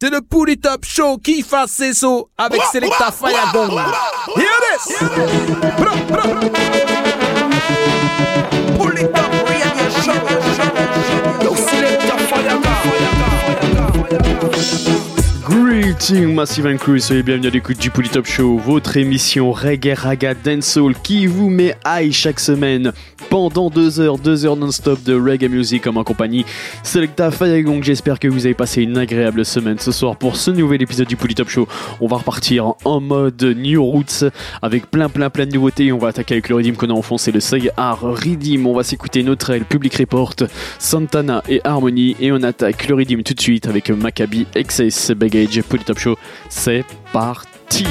C'est le Pouli Top Show qui fasse ses sauts avec Selecta Fayagong. Here it is! Pouli Top Radio Show. Yo, Selecta Greetings Massive Crew, soyez bienvenus à l'écoute du Pouli Top Show, votre émission reggae, raga, dancehall qui vous met high chaque semaine pendant deux heures, deux heures non-stop de reggae music comme en compagnie Selecta Fayagong. J'espère que vous avez passé une agréable semaine ce soir pour ce nouvel épisode du Pouli Top Show. On va repartir en mode New Roots avec plein plein plein de nouveautés. On va attaquer avec le Redeem qu'on a enfoncé, le Say Art. On va s'écouter notre Public Report, Santana et Harmony et on attaque le Redeem tout de suite avec Maccabi, Excess, Baggage, Pouli Top Show. C'est parti.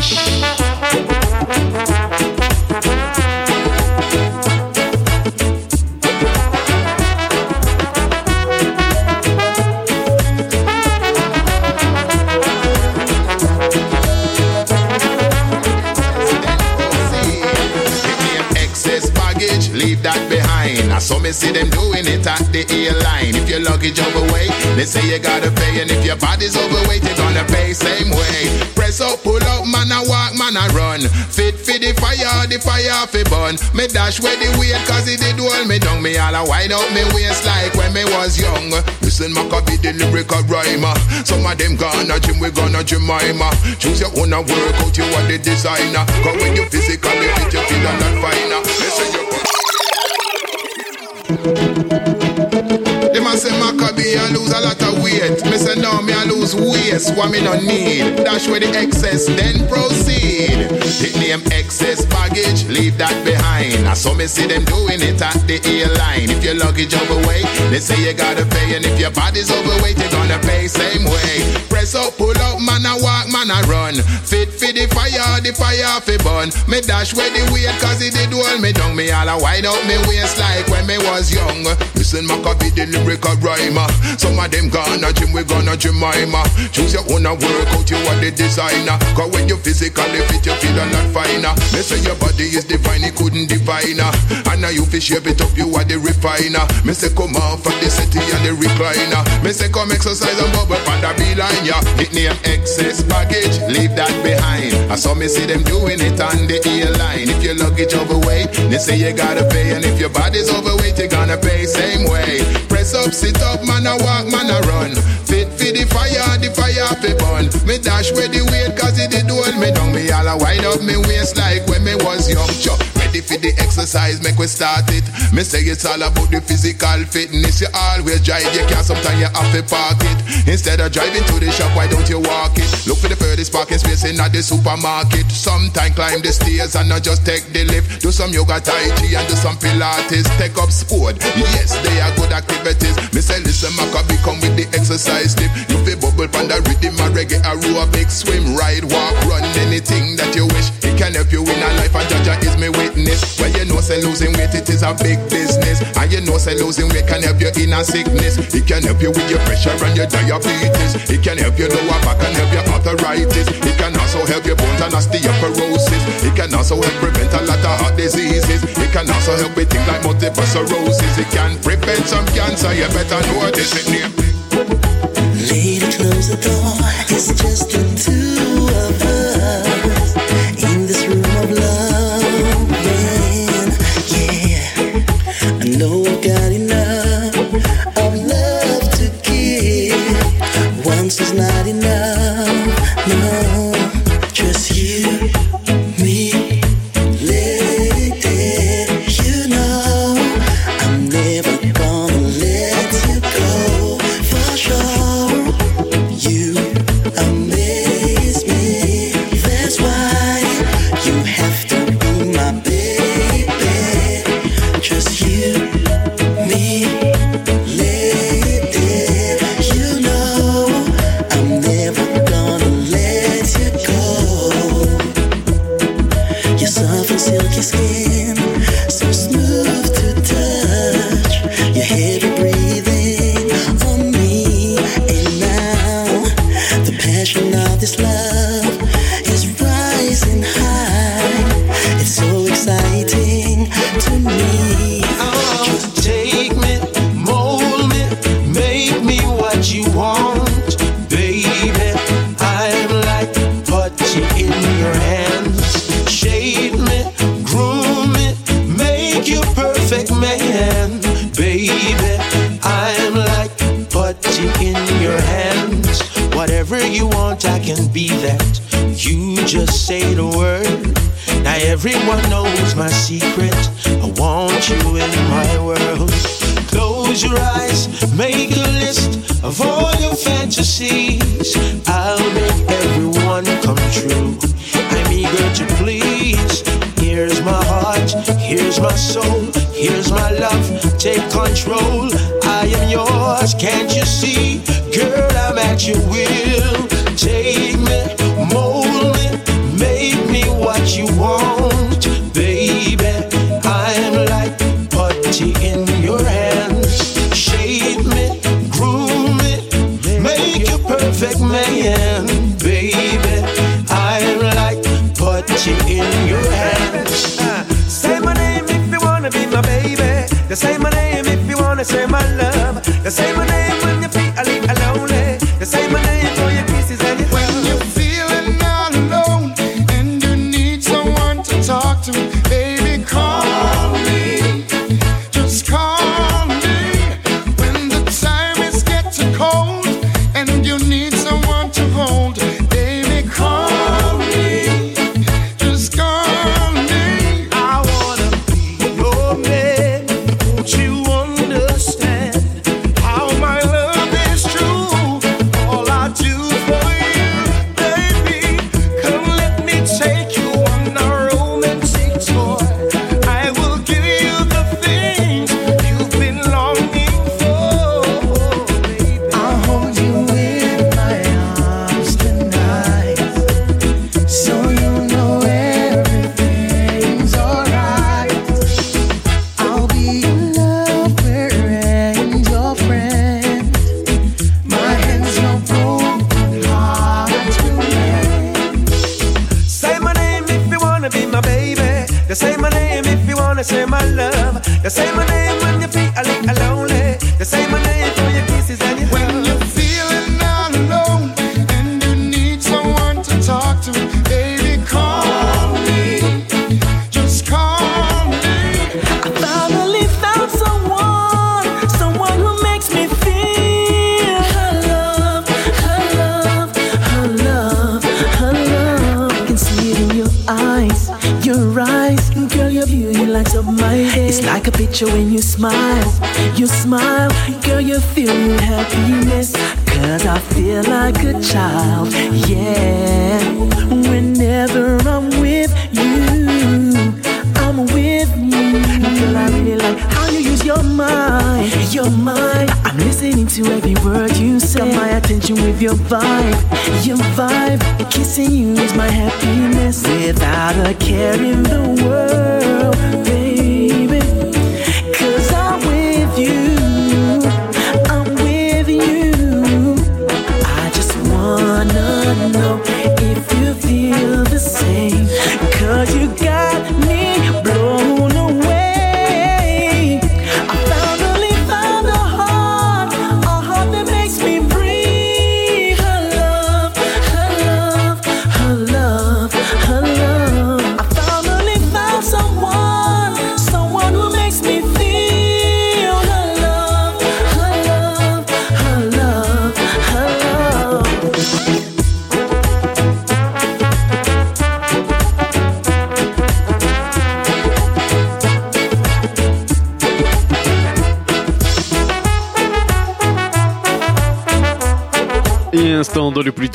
Me see them doing it at the airline. If your luggage overweight, they say you gotta pay. And if your body's overweight, you're gonna pay same way. Press up, pull up, man, I walk, man, I run. Fit for the fire, the fire fi burn. Me dash where the weight, cause it did hold me down. Me all a wind up me waist like when me was young. Listen, Macka B, the lyrical rhymer. Some of them gonna gym, we gonna Jemima. Choose your own and work out, you are the designer. Cause when you physically fit, you feel a lot finer. Listen, you Them a say Macka B I lose a lot of weight. Me say no, me I lose waist. What me no need. Dash with the excess, then proceed. The name excess baggage, leave that behind. I saw me see them doing it at the airline. If your luggage overweight, they say you gotta pay. And if your body's overweight, you're gonna pay same way. Press up, pull up, man I walk, man I run. Fit for the fire, the fire fi burn. Me dash with the weight, cause it did hold me down. Me all a wind up me waist like when me was young. Listen, Macka B, the lyrical rhymer. Some of them gonna gym, we gonna Jemima. Choose your own and work out, you are the designer. Cause when you physically fit, you feel a lot finer. Me say your body is divine, he couldn't define her. And now you fi shape it up, you are the refiner. Me say come on for the city and the recliner. Me say come exercise and bubble on the beeline, yeah. It name excess baggage, leave that behind. I saw me see them doing it on the airline. If your luggage overweight, they say you gotta pay. And if your body's overweight, you gonna pay same way. Press up, sit up, man, I walk, man, I run. Fit for the fire, the fire fi burn. Me dash where the weight, cause it did hold me down. Me all a wind up me waist like when me was young. Chuck. For the exercise, make we start it. Me say it's all about the physical fitness. You always drive, you can sometimes you have to park it. Instead of driving to the shop, why don't you walk it? Look for the furthest parking space in the supermarket. Sometimes climb the stairs and not just take the lift. Do some yoga, tai chi, and do some pilates. Take up sport. Yes, they are good activities. Me say listen, Macka B come with the exercise tip. You feel bubble pan the rhythm, a reggae, aerobic, swim, ride, walk, run, anything that you wish. It can help you in a life, and Jah Jah is me witness. Well, you know, say losing weight, it is a big business. And you know, say losing weight can help you in a sickness. It can help you with your pressure and your diabetes. It can help you lower back and help your arthritis. It can also help your bones and osteoporosis. It can also help prevent a lot of heart diseases. It can also help with things like multiple sclerosis. It can prevent some cancer. You better know this. Name. Lady, close the door. It's just the two picture when you smile, you smile, girl, you feel your happiness. Cause I feel like a child, yeah. Whenever I'm with you, I'm with you. Girl, I really like how you use your mind, your mind. I'm listening to every word you say. Got my attention with your vibe, your vibe. Kissing you is my happiness. Without a care in the world,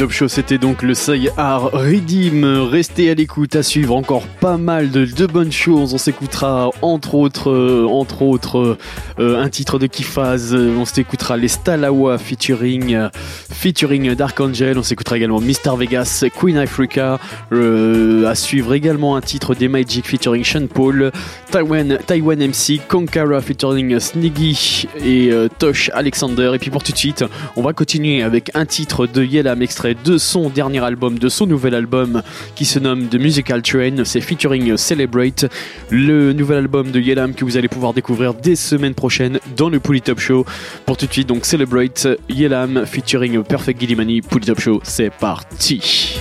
top show, c'était donc le Sayar Redeem. Restez à l'écoute, à suivre encore pas mal de, bonnes choses. On s'écoutera entre autres, euh, entre autres, euh, un titre de Kifaz. On s'écoutera les Stalawa featuring, euh, featuring Dark Angel. On s'écoutera également Mr Vegas, Queen Africa. À suivre également un titre des Magic featuring Sean Paul, Taiwan, Taiwan MC, Konkara featuring Sniggy et Tosh Alexander. Et puis pour tout de suite, on va continuer avec un titre de Yelam extrait de son dernier album, de son nouvel album qui se nomme The Musical Train. C'est featuring Celebrate, le nouvel album de Yelam que vous allez pouvoir découvrir dès semaine prochaine dans le Poly Top Show. Pour tout de suite, donc Celebrate, Yelam featuring Perfect Gillimani, Poly Top Show, c'est parti.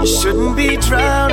You shouldn't be drowning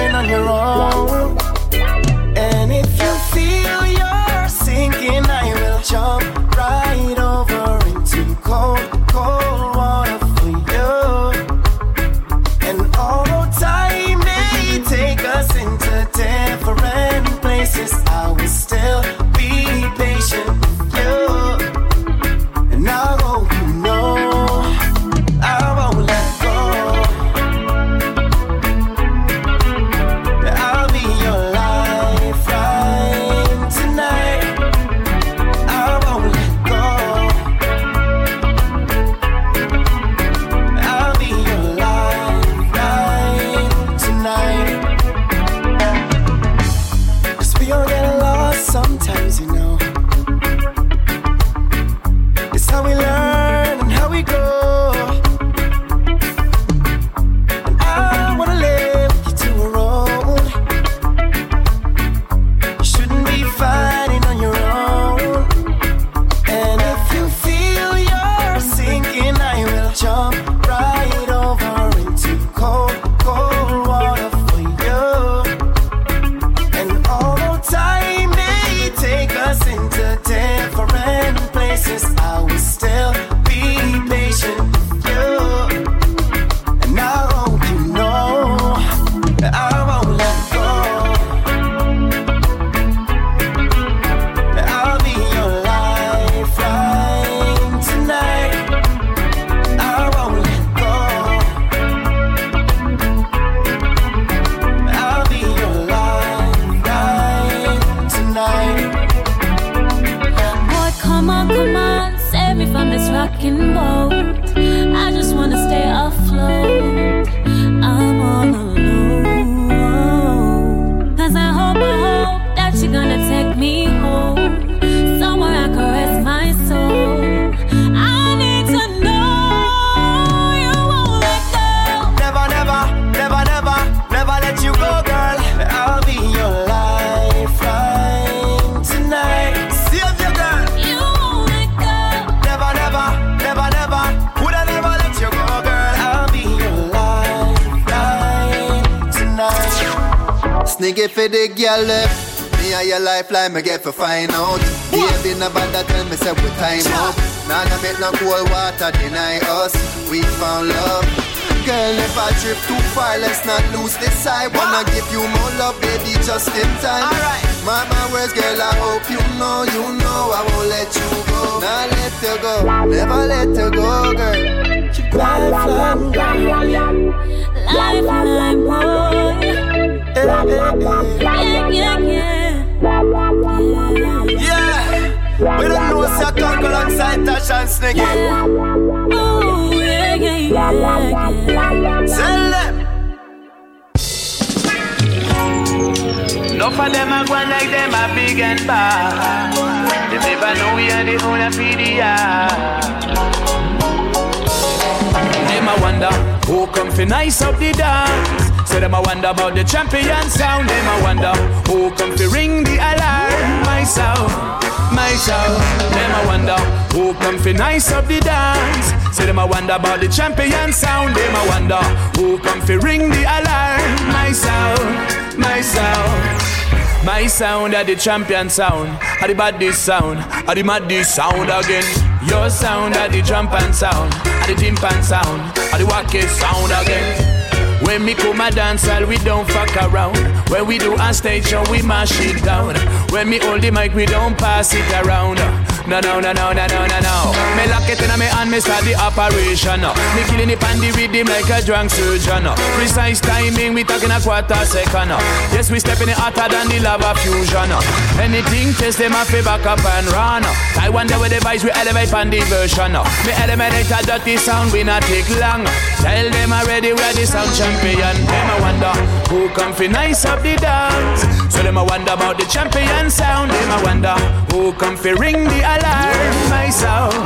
Myself, myself. My sound are the champion sound, are the baddest sound, are the maddest sound again. Your sound are the jump and sound, are the timpan sound, are the wackest sound again. When me come a dance hall, we don't fuck around. When we do a stage show, we mash it down. When me hold the mic, we don't pass it around. No, no, no, no, no, no, no, no. Me lock it in me hand, me start the operation. Me killing it on the rhythm like a drunk surgeon. Precise timing, we talking a quarter second. Yes, we stepping hotter than the lava fusion. Anything test them off back up and run. I wonder where the vibes we elevate on the version. Me eliminate a dirty sound, we not take long. Tell them already we're the sound champion. Them I wonder who come fi nice up the dance. So them I wonder about the champion sound. Them I wonder who come fi ring the alarm. My sound,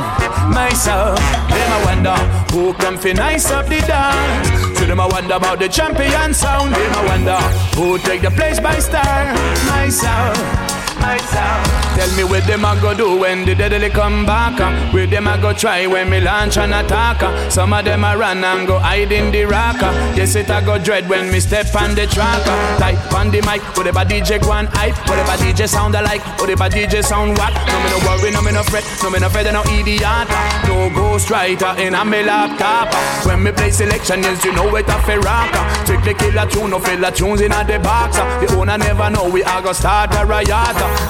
my sound. Them I wonder who come fi nice up the dance. So them I wonder about the champion sound. Them I wonder who take the place by star. My sound. Tell me what them a go do when the deadly come back. uh. Where them a go try when me launch an attack. uh. Some of them a run and go hide in the rock. uh. Yes, it a go dread when me step on the track. uh. Type on the mic, whatever DJ and hype. Whatever DJ sound alike, whatever DJ sound whack. No me no worry, no me no fret, no me no fed, no idiot. No ghost writer in a me laptop. When me play selection, yes, you know it a fi rock. Strictly killer tune, no filler tunes in a the box. The owner never know we a go start a riot.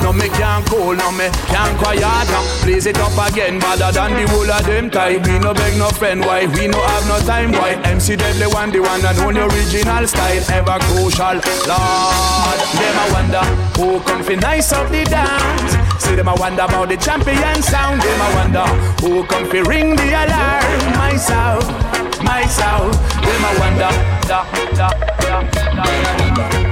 No me can't cool, no me can't quiet. Blaze it up again, better than the whole of them type. We no beg no friend, why we no have no time? Why MC Deadly one, the one and only original style, ever crucial. Lord, them I wonder who come fi nice up the dance. See them I wonder about the champion sound. Them I wonder who come fi ring the alarm. My sound, my sound. Them I wonder, da da da da. da.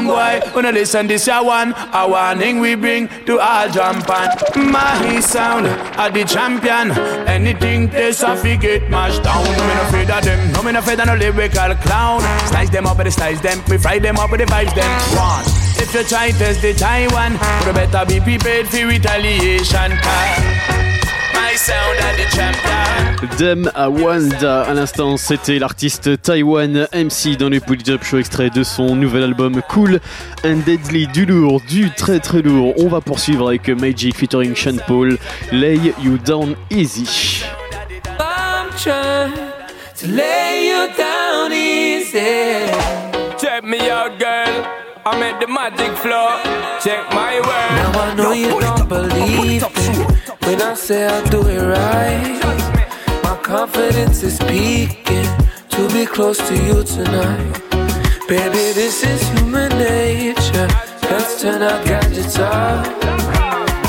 Sound boy, when I listen this ya one, a warning we bring to all jump on. My sound, are the champion. Anything they fi get mashed down. No me no afraid of them, no me no afraid of no lyrical clown. Slice them up the slice them, we fry them up with the vibes them. One, if you try test the Taiwan, you better be prepared for retaliation. My Dem à Wanda, à l'instant, c'était l'artiste Taiwan MC dans le Polytop Show, extrait de son nouvel album Cool and Deadly, du lourd, du très très lourd. On va poursuivre avec Magic featuring Sean Paul, Lay You Down Easy. I'm trying to lay you down easy. Check me out, girl. I'm at the magic floor. Check my word. Now I know you don't believe me when I say I'll do it right. My confidence is peaking to be close to you tonight. Baby, this is human nature. Let's turn our gadgets off.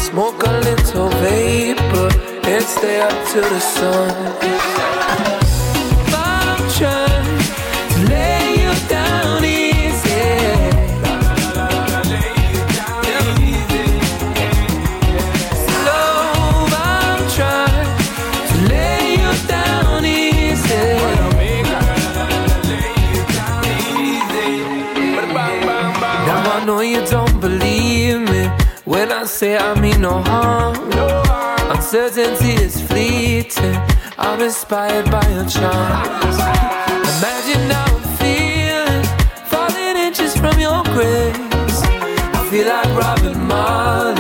Smoke a little vapor and stay up till the sun. Say I mean no harm. Uncertainty is fleeting. I'm inspired by your charms. Imagine how I'm feeling, falling inches from your grace. I feel like Robin Marley,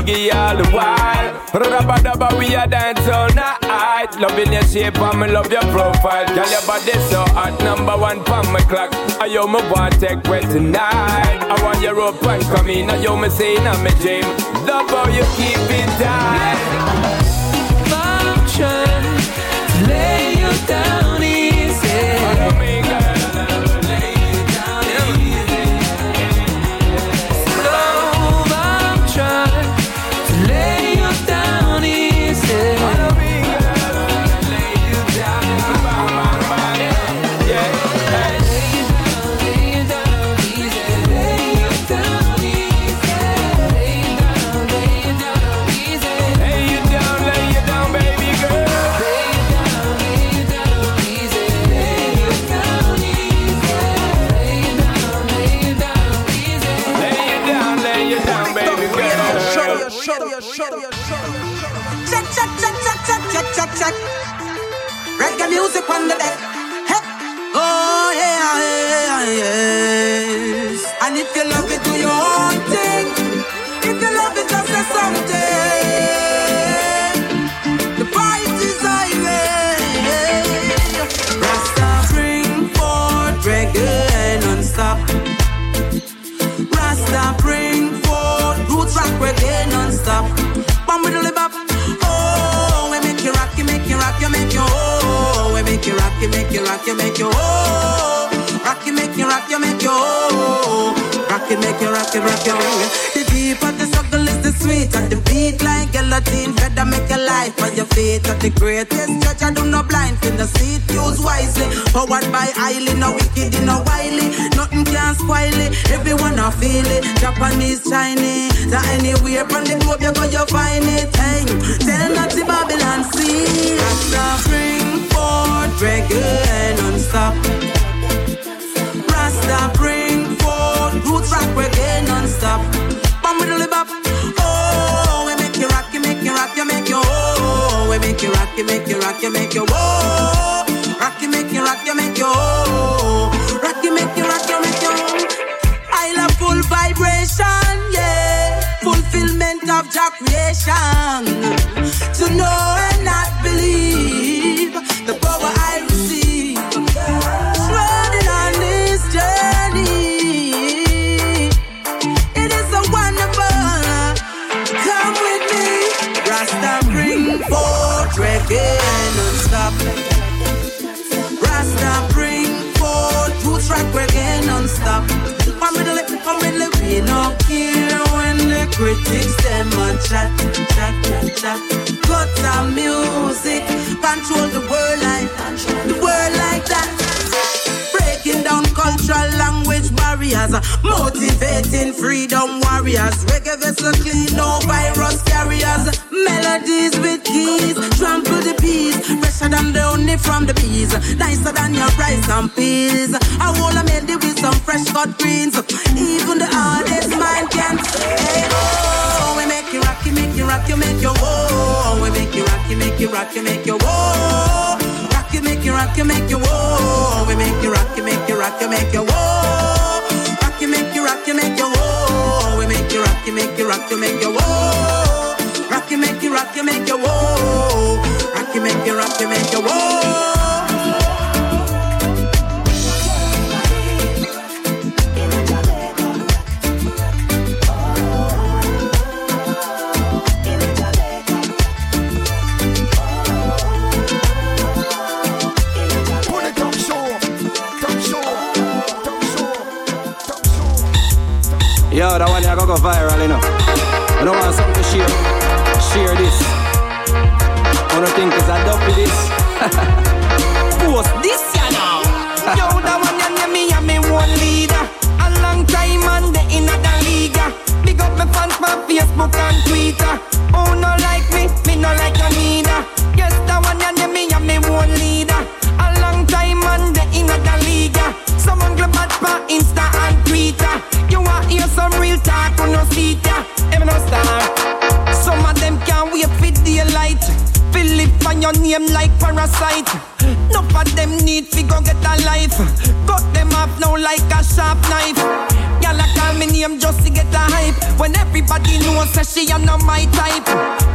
you all the while. Rabba dabba, we a dance all night. Loving your shape and me love your profile. Girl, your body so hot, number one pon my clock. I yo me want take wet tonight. I want your rope and come in. I yo me say in my dream. Love how you keep it tight. I'm trying to lay you down check. Reggae music on the deck. Hey. Oh yeah, yeah, yes. And if you love it, do your own thing. If you love it, just say something. Rock, you make you oh. Rock you make you rock, you make you oh. Rock you make you rock you rock you. The deep of and beat like guillotine. Better make your life on your feet. At the greatest judge, I do not blind in the seat. Use wisely. Powered by highly, no wicked, no wily. Nothing can spoil it. Everyone I feel it. Japanese, Chinese, that anywhere from the globe you go, you find it. Hey, tell not the Babylon see. Rasta bring forth reggae non-stop. Rasta bring forth roots rock reggae non-stop. Rock, you make you rock, you make you oh. Rock you make you rock, you make you oh. Rock you make you rock, you make you. I love full vibration, yeah. Fulfillment of your creation. To know critics them a chat, chat, chat. Cut the music, control the world like, the barriers, motivating freedom warriors. Reggae vessel clean, no virus carriers. Melodies with keys, trample the peace. Fresher than the honey from the bees, nicer than your rice and peas. I wanna made it with some fresh cut greens. Even the hardest mind can say, oh, we make you rock, you make you rock, you make you whoa. We make you rock, you make you rock, you make you whoa. Rock you, make you rock, you make you whoa. We make you rock, you make you rock, you make you whoa. You, make you whoa. We make you rock, you make you rock, you make you whoa. Rock you, make you rock, you make you whoa. Rock you, make you rock, you make you whoa. Yo, that one here go go viral, you know. I don't want something to share. Share this. Wanna think is a dopey this? Post this ya now. Yo, the one you name me and me one leader. A long time and the in the league. Big up my fans for Facebook and Twitter. Oh, no like me, me no like you neither. Yes, the one you name me and me one leader. A long time and the in the league. Someone for Insta and Twitter. Some real talk on no seat ya. Even no star. Some of them can't wait for daylight. Philip on your name like parasite. No of them need fi go get a life. Cut them off now like a sharp knife. Y'all call me name just to get a hype. When everybody knows that she a not my type.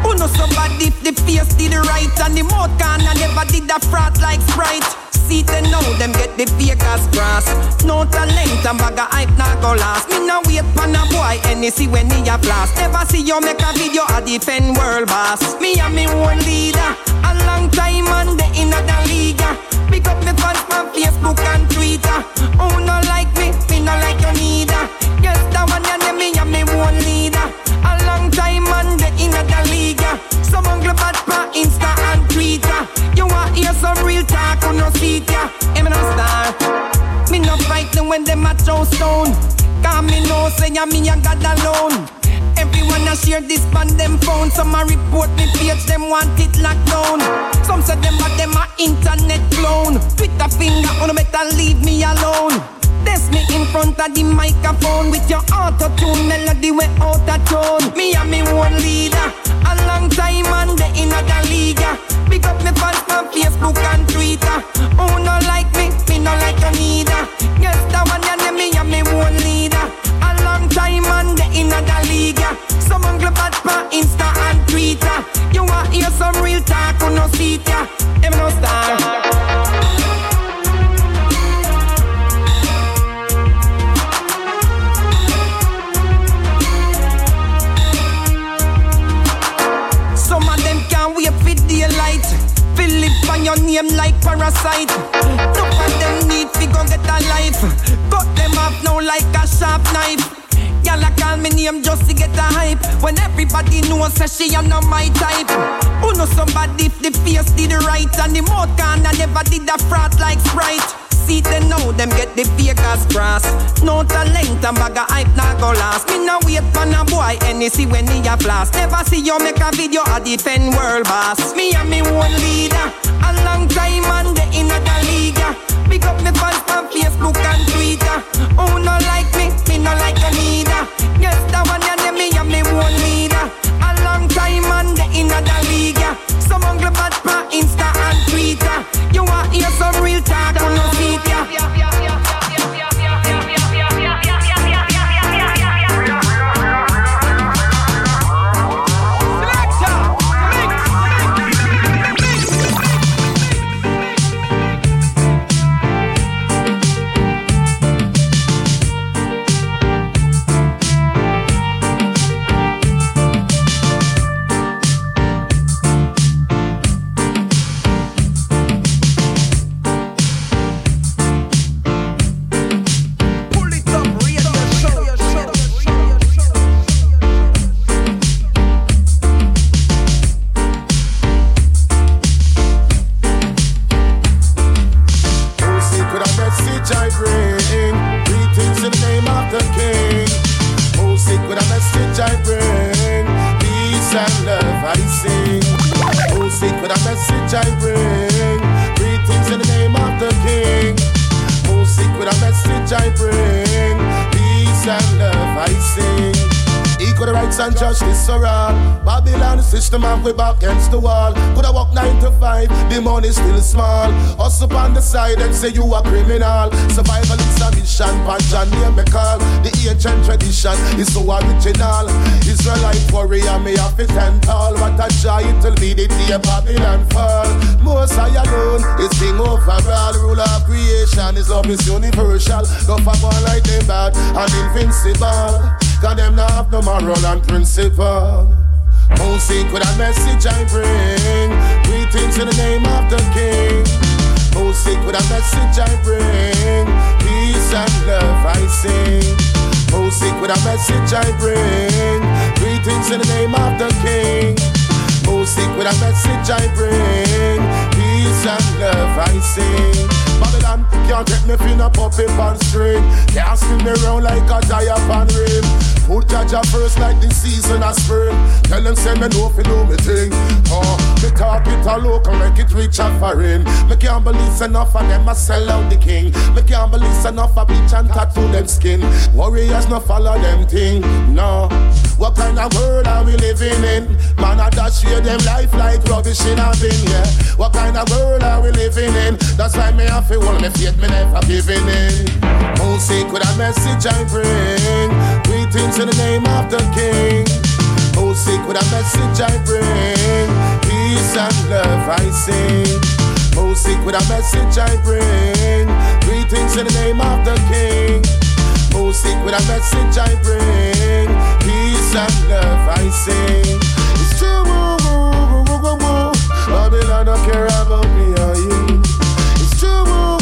Who knows somebody if the face did right and the mouth can I never did a frat like Sprite. See them now, them get the Vegas grass. No talent and bag of hype not go last. Me now wait for a boy and any see when he a blast. Never see you make a video a defend world boss. Me and me one leader, a long time and the in the league. Pick up me fans from Facebook and Twitter. Who no like me, me no like you neither. Yes, that one you name me and me one leader. A long time and the in the league. Some ugly bad for Insta and Twitter. You want hear some real talk on no seat ya? Me no star. Me no fighting when them a throw stone. Cause me know say ya me and God alone. Everyone a share this on them phone. Some a report me page, them want it locked down. Some say them a them a internet clone. Twitter finger on better leave me alone. That's me in front of the microphone with your auto tune melody way out of tone. Me and me one leader, a long time and the in the league. Pick up me fans from Facebook and Twitter. Who no like me, me no like you neither. Yes, that one name me and me one leader. A long time and the in the league. Some ugly bad for Insta and Twitter. You want hear some real talk, who no see ya? Em no star. Your name like parasite. Some of them need to go get a life. Cut them off now like a sharp knife. Y'all a call me name just to get a hype. When everybody knows that she a not my type. Who know somebody if the face did right and the mouth can I never did a frat like Sprite. See them now, them get the Vegas grass. No talent and bag of hype not go last. Me now wait for a boy any see when he a blast. Never see you make a video a defend world boss. Me and me one leader, a long time and the in the league. Pick up me fans from Facebook and Twitter. Who no like me, me no like you neither. Yes, that one you name me and me one leader. A long time and the in the league. Some ugly bad for Insta and Twitter. You want hear some real rights and justice for all. Babylon system have we back against the wall. Could I walk nine to five? The money still small. Us up on the side and say you a criminal. Survival is a mission, Panjan name me call. The ancient tradition is so original. Israelite warrior me have to stand tall. What a joy it will be the day Babylon fall. Most I alone is king overall. Ruler of creation is love is universal. Go for one like them bad and invincible. Cause them not have no moral and principle. Oh, secret a message I bring. Greetings in the name of the King. Oh, secret a message I bring. Peace and love I sing. Oh, secret a message I bring. Greetings in the name of the King. Music with a message I bring. Peace and love I sing. Babylon can't take me fin a puppet on string. Can't spin me round like a tire on rim. Put Jah Jah first like the season of spring. Tell them send me no fi do me thing. Oh, me talk it a local, make it reach a foreign. Me can't believe enough of them a sell out the king. Me can't believe enough of bleach and tattoo them skin. Warriors no follow them thing. No. What kind of world are we living in? Man, I dash share them life like rubbish in a bin, yeah. What kind of world are we living in? That's why me have to hold me faith, me never giving in. Music with a message I bring. Greetings in the name of the King. Music with a message I bring. Peace and love I sing. Music with a message I bring. Greetings in the name of the King. Music with a message I bring. Peace and love I sing. It's true. Babylon don't care about me or you. It's true.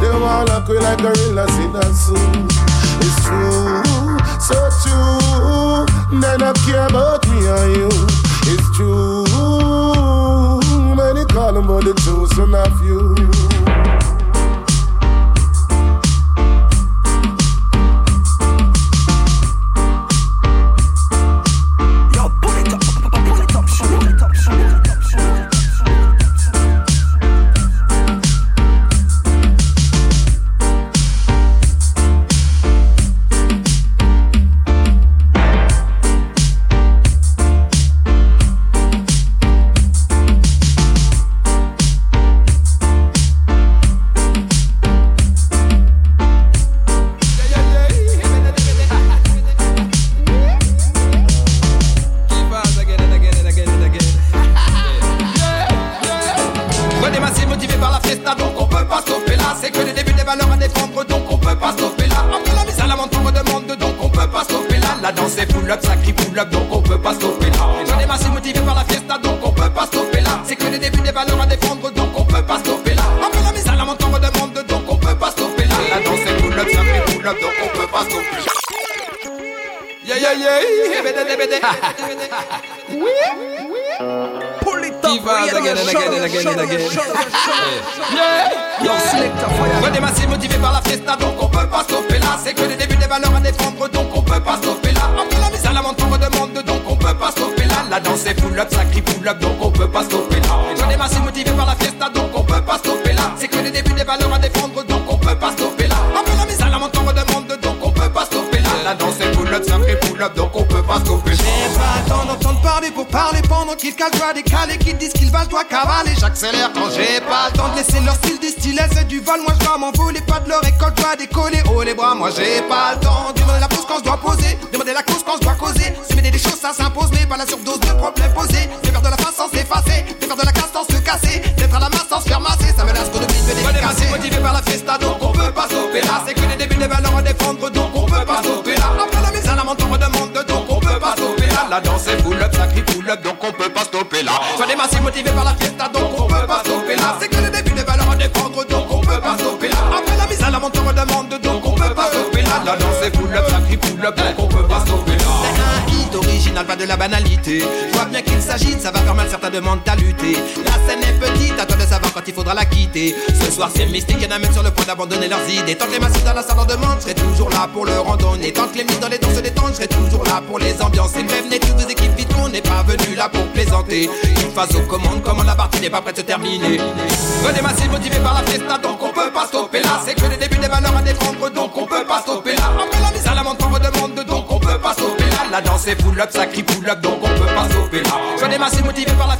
They all look like gorillas in a zoo. It's true, so true. They don't care about me or you. It's true. Many call them, but the chosen of you. Soir c'est mystique, y'en a même sur le point d'abandonner leurs idées. Tant que les massifs dans la salle en demande, je serai toujours là pour le randonner. Tant que les mises dans les dents se détendent, je serai toujours là pour les ambiances. Et venez toutes vos équipes vite, on n'est pas venu là pour plaisanter. Une phase aux commandes, comment la partie n'est pas prête de se terminer. Venez massif motivé par la fiesta, donc on peut pas stopper là. C'est que le début des valeurs à défendre, donc on peut pas stopper là. Après la mise à l'amende, on demande, donc on peut pas stopper là. La danse est full up, ça crie full up, donc on peut pas stopper là. Venez massif motivé par la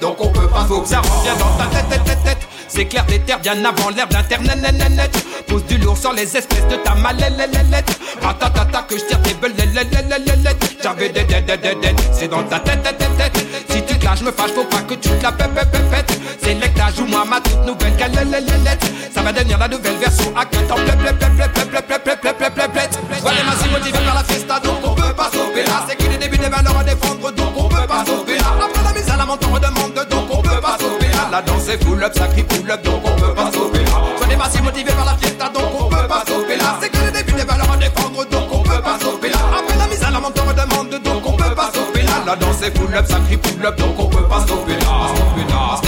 donc on peut pas revient dans ta tête, tête, tête. C'est clair des terres bien avant l'herbe d'internet, net, net, du lourd sur les espèces de ta malélélélélette. Ratatata que je tire tes belélélélélélette. J'avais des dead, dead. C'est dans ta tête, tête, tête. Si tu te lâches, me fâche, faut pas que tu te la pète. C'est lectage ou moi ma toute nouvelle. Ça va devenir la nouvelle version c'est full up, ça crie pull up, donc on peut pas sauver là. On est massif motivé par la fiesta, donc on peut pas sauver là. C'est que le début des valeurs à défendre, donc on peut pas sauver là. Après la mise à la menthe, on demande, donc on peut pas sauver là. La danse c'est full up, ça crie pull up, donc on peut pas sauver là. Sauver là.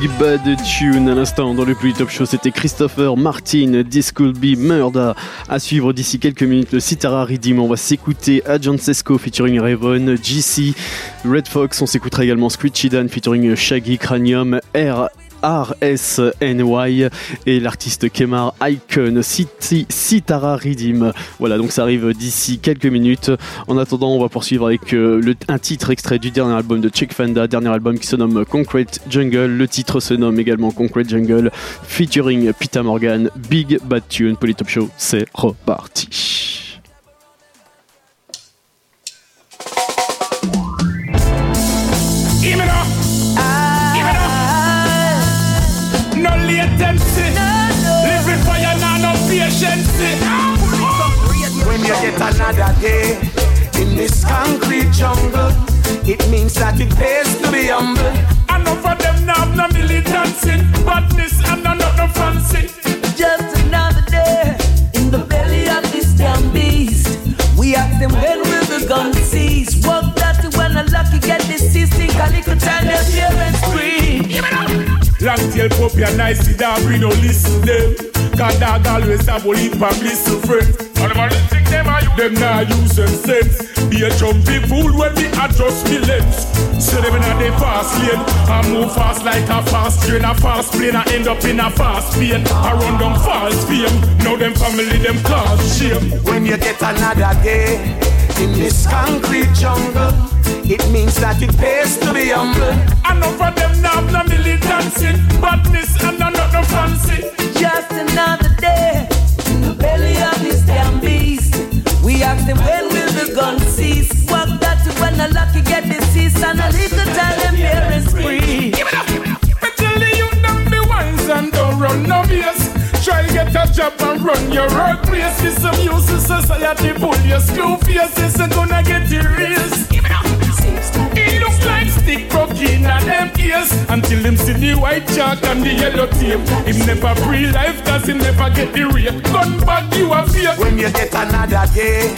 Big Bad Tune à l'instant dans le plus top show. C'était Christopher Martin, This Could Be Murder. À suivre d'ici quelques minutes le Citara Redeem. On va s'écouter Agent Sesco featuring Raven, GC, Red Fox. On s'écoutera également Screechy Dan featuring Shaggy Cranium, R RSNY et l'artiste Kemar Icon City Sitara Ridim. Voilà, donc ça arrive d'ici quelques minutes. En attendant, on va poursuivre avec euh, un titre extrait du dernier album de Chick Fanda, dernier album qui se nomme Concrete Jungle. Le titre se nomme également Concrete Jungle, featuring Pita Morgan, Big Bad Tune, Polytop Show. C'est reparti. yet another day in this concrete jungle. It means that it pays to be humble. Enough of them now have no this badness and not no fancy. Just another day in the belly of this damn beast. We ask them when will the gun cease? Walk that when a lucky get deceased, think a little time their parents scream? Give it up. Long tail puppy and nice dog, we don't listen them. Cause dog always have only public friends. All of them think them are you, them not using sense. Be a jumpy fool when we adjust me lens. See them in a they fast lane. I move fast like a fast train, a fast plane. I end up in a fast pain. I run them false fame. Now them family, them cause shame. When you get another day in this concrete jungle, it means that it pays to be humble. Enough of them now have no militancy, badness and no nothing fancy. Just another day in the belly of this damn beast. We ask them when will the gun cease? Walk that when a lucky get deceased and a little time them parents free. Me tell the youth them be wise and don't run no base. Try get a job and run your workplace. It's some use in society, pull your school face. It's gonna get erased. He look like stick broke in them ears Until him see the white chalk and the yellow tape Him never free life cause him never get the rape Gun back you a fake When you get another day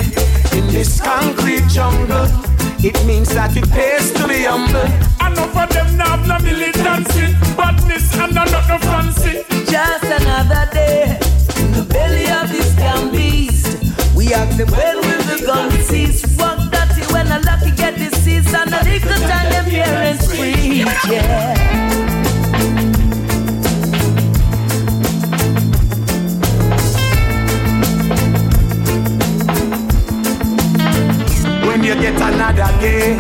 in this concrete jungle, it means that it pays to be humble. Enough of them now have no militancy Badness and no nothing fancy Just another day in the belly of this damn beast. We ask them when will the gun cease? Walk that when lucky get deceased and a little time them parents free. Yeah. When you get another day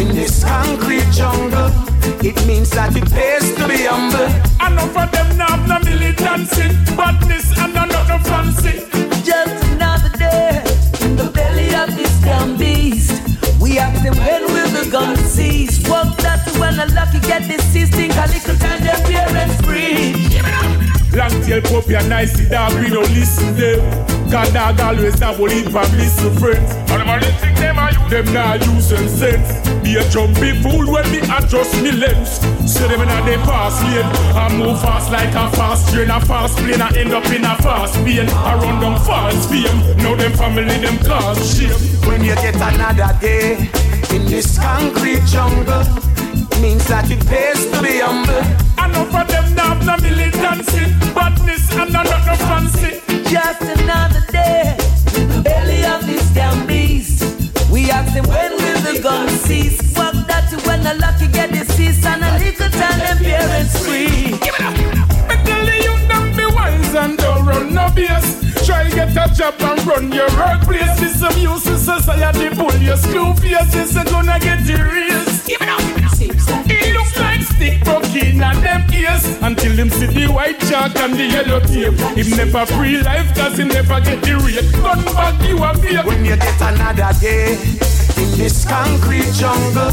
in this concrete jungle, it means that it pays to be humble. Enough of them now have no militancy Badness and no nothing fancy Just another day in the belly of this damn beast. We ask them when will the gun cease? Walk that when a lucky get deceased. Think a little time their parents free. Long tail puppy and nice dog, we don't listen them. Cause dog always have only public friends. All them only think them are you, them not using sense. Be a jumpy fool when me adjust me lens. See them in a they fast lane. I move fast like a fast train, a fast plane. I end up in a fast pain. I run them false fame. Now them family, them cause shame. When you get another day in this concrete jungle, means that it pays to be humble. Enough of them now no militancy, badness and no nothing fancy. Just another day in the belly of this damn beast. We ask them when will the gun cease? Walk that when a lucky get deceased and a little time them parents free. Give it Me tell the youth them be wise and don't run no base. Try get a job and run your workplace. It's some use in society, pull your school face. It's gonna get erased. He look like stick broke in them ears Until him see the white chalk and the yellow tape Him never free life cause he never get the rate Gun back you a fear When you get another day in this concrete jungle,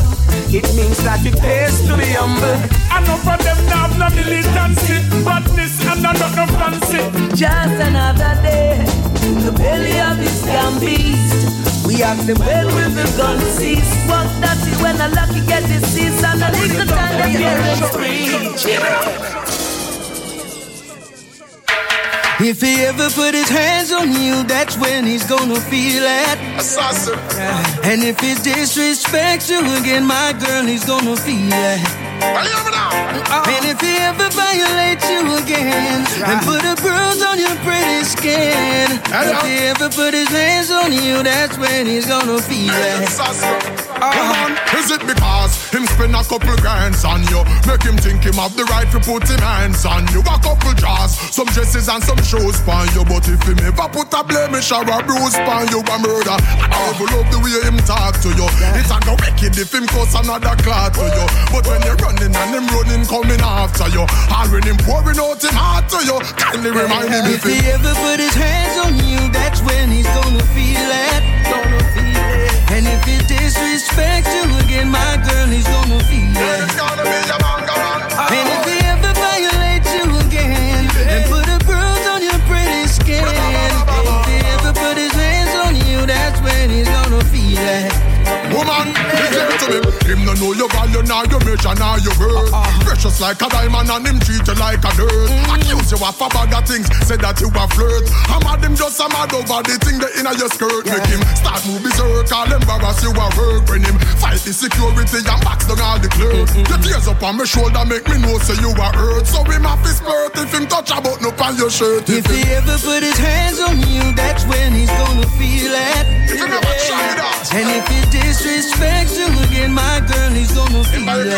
it means that it pays to be humble. Enough of them now have no militancy Badness and not no nothing fancy Just another day in the belly of this damn beast. We ask them when will the gun cease? Walk that when a lucky get deceased and a little time the parents free. If he ever put his hands on you, that's when he's gonna feel it. Assassin. And if he disrespects you again, my girl, he's gonna feel it. Uh-huh. And if he ever violates you again and put a bruise on your pretty skin, if he ever put his hands on you, that's when he's gonna feel it. Uh-huh. Come on, is it because him spend a couple grands on you? Make him think him have the right to put him hands on you. A couple jars, some dresses and some shoes on you. But if him ever put a blemish or a bruise on you, a murder. I never love the way him talk to you. It's a no wicked if him cause another clot to you. But when you're running and him running coming after you, when him pouring out him heart to you, kindly remind him If he ever put his hands on you, that's when he's gonna feel it. Gonna feel it. And if he disrespects you again, my girl, he's gonna feel it. And know your value now, you measure now your worth. Uh-uh. Precious like a diamond and him treat you like a dirt. Mm. Accuse you of a bag of things, say that you a flirt. I'm mad him just a mad over the thing that inna your skirt. Make him start move his work, all embarrass you a work. When him fight the security and box down all the clerks. Your tears up on my shoulder make me know say you a hurt. So him have his spurt if him touch a button up on your shirt. If he ever put his hands on you, that's when he's gonna feel it. And if he disrespects you again, my girl, he's gonna feel it.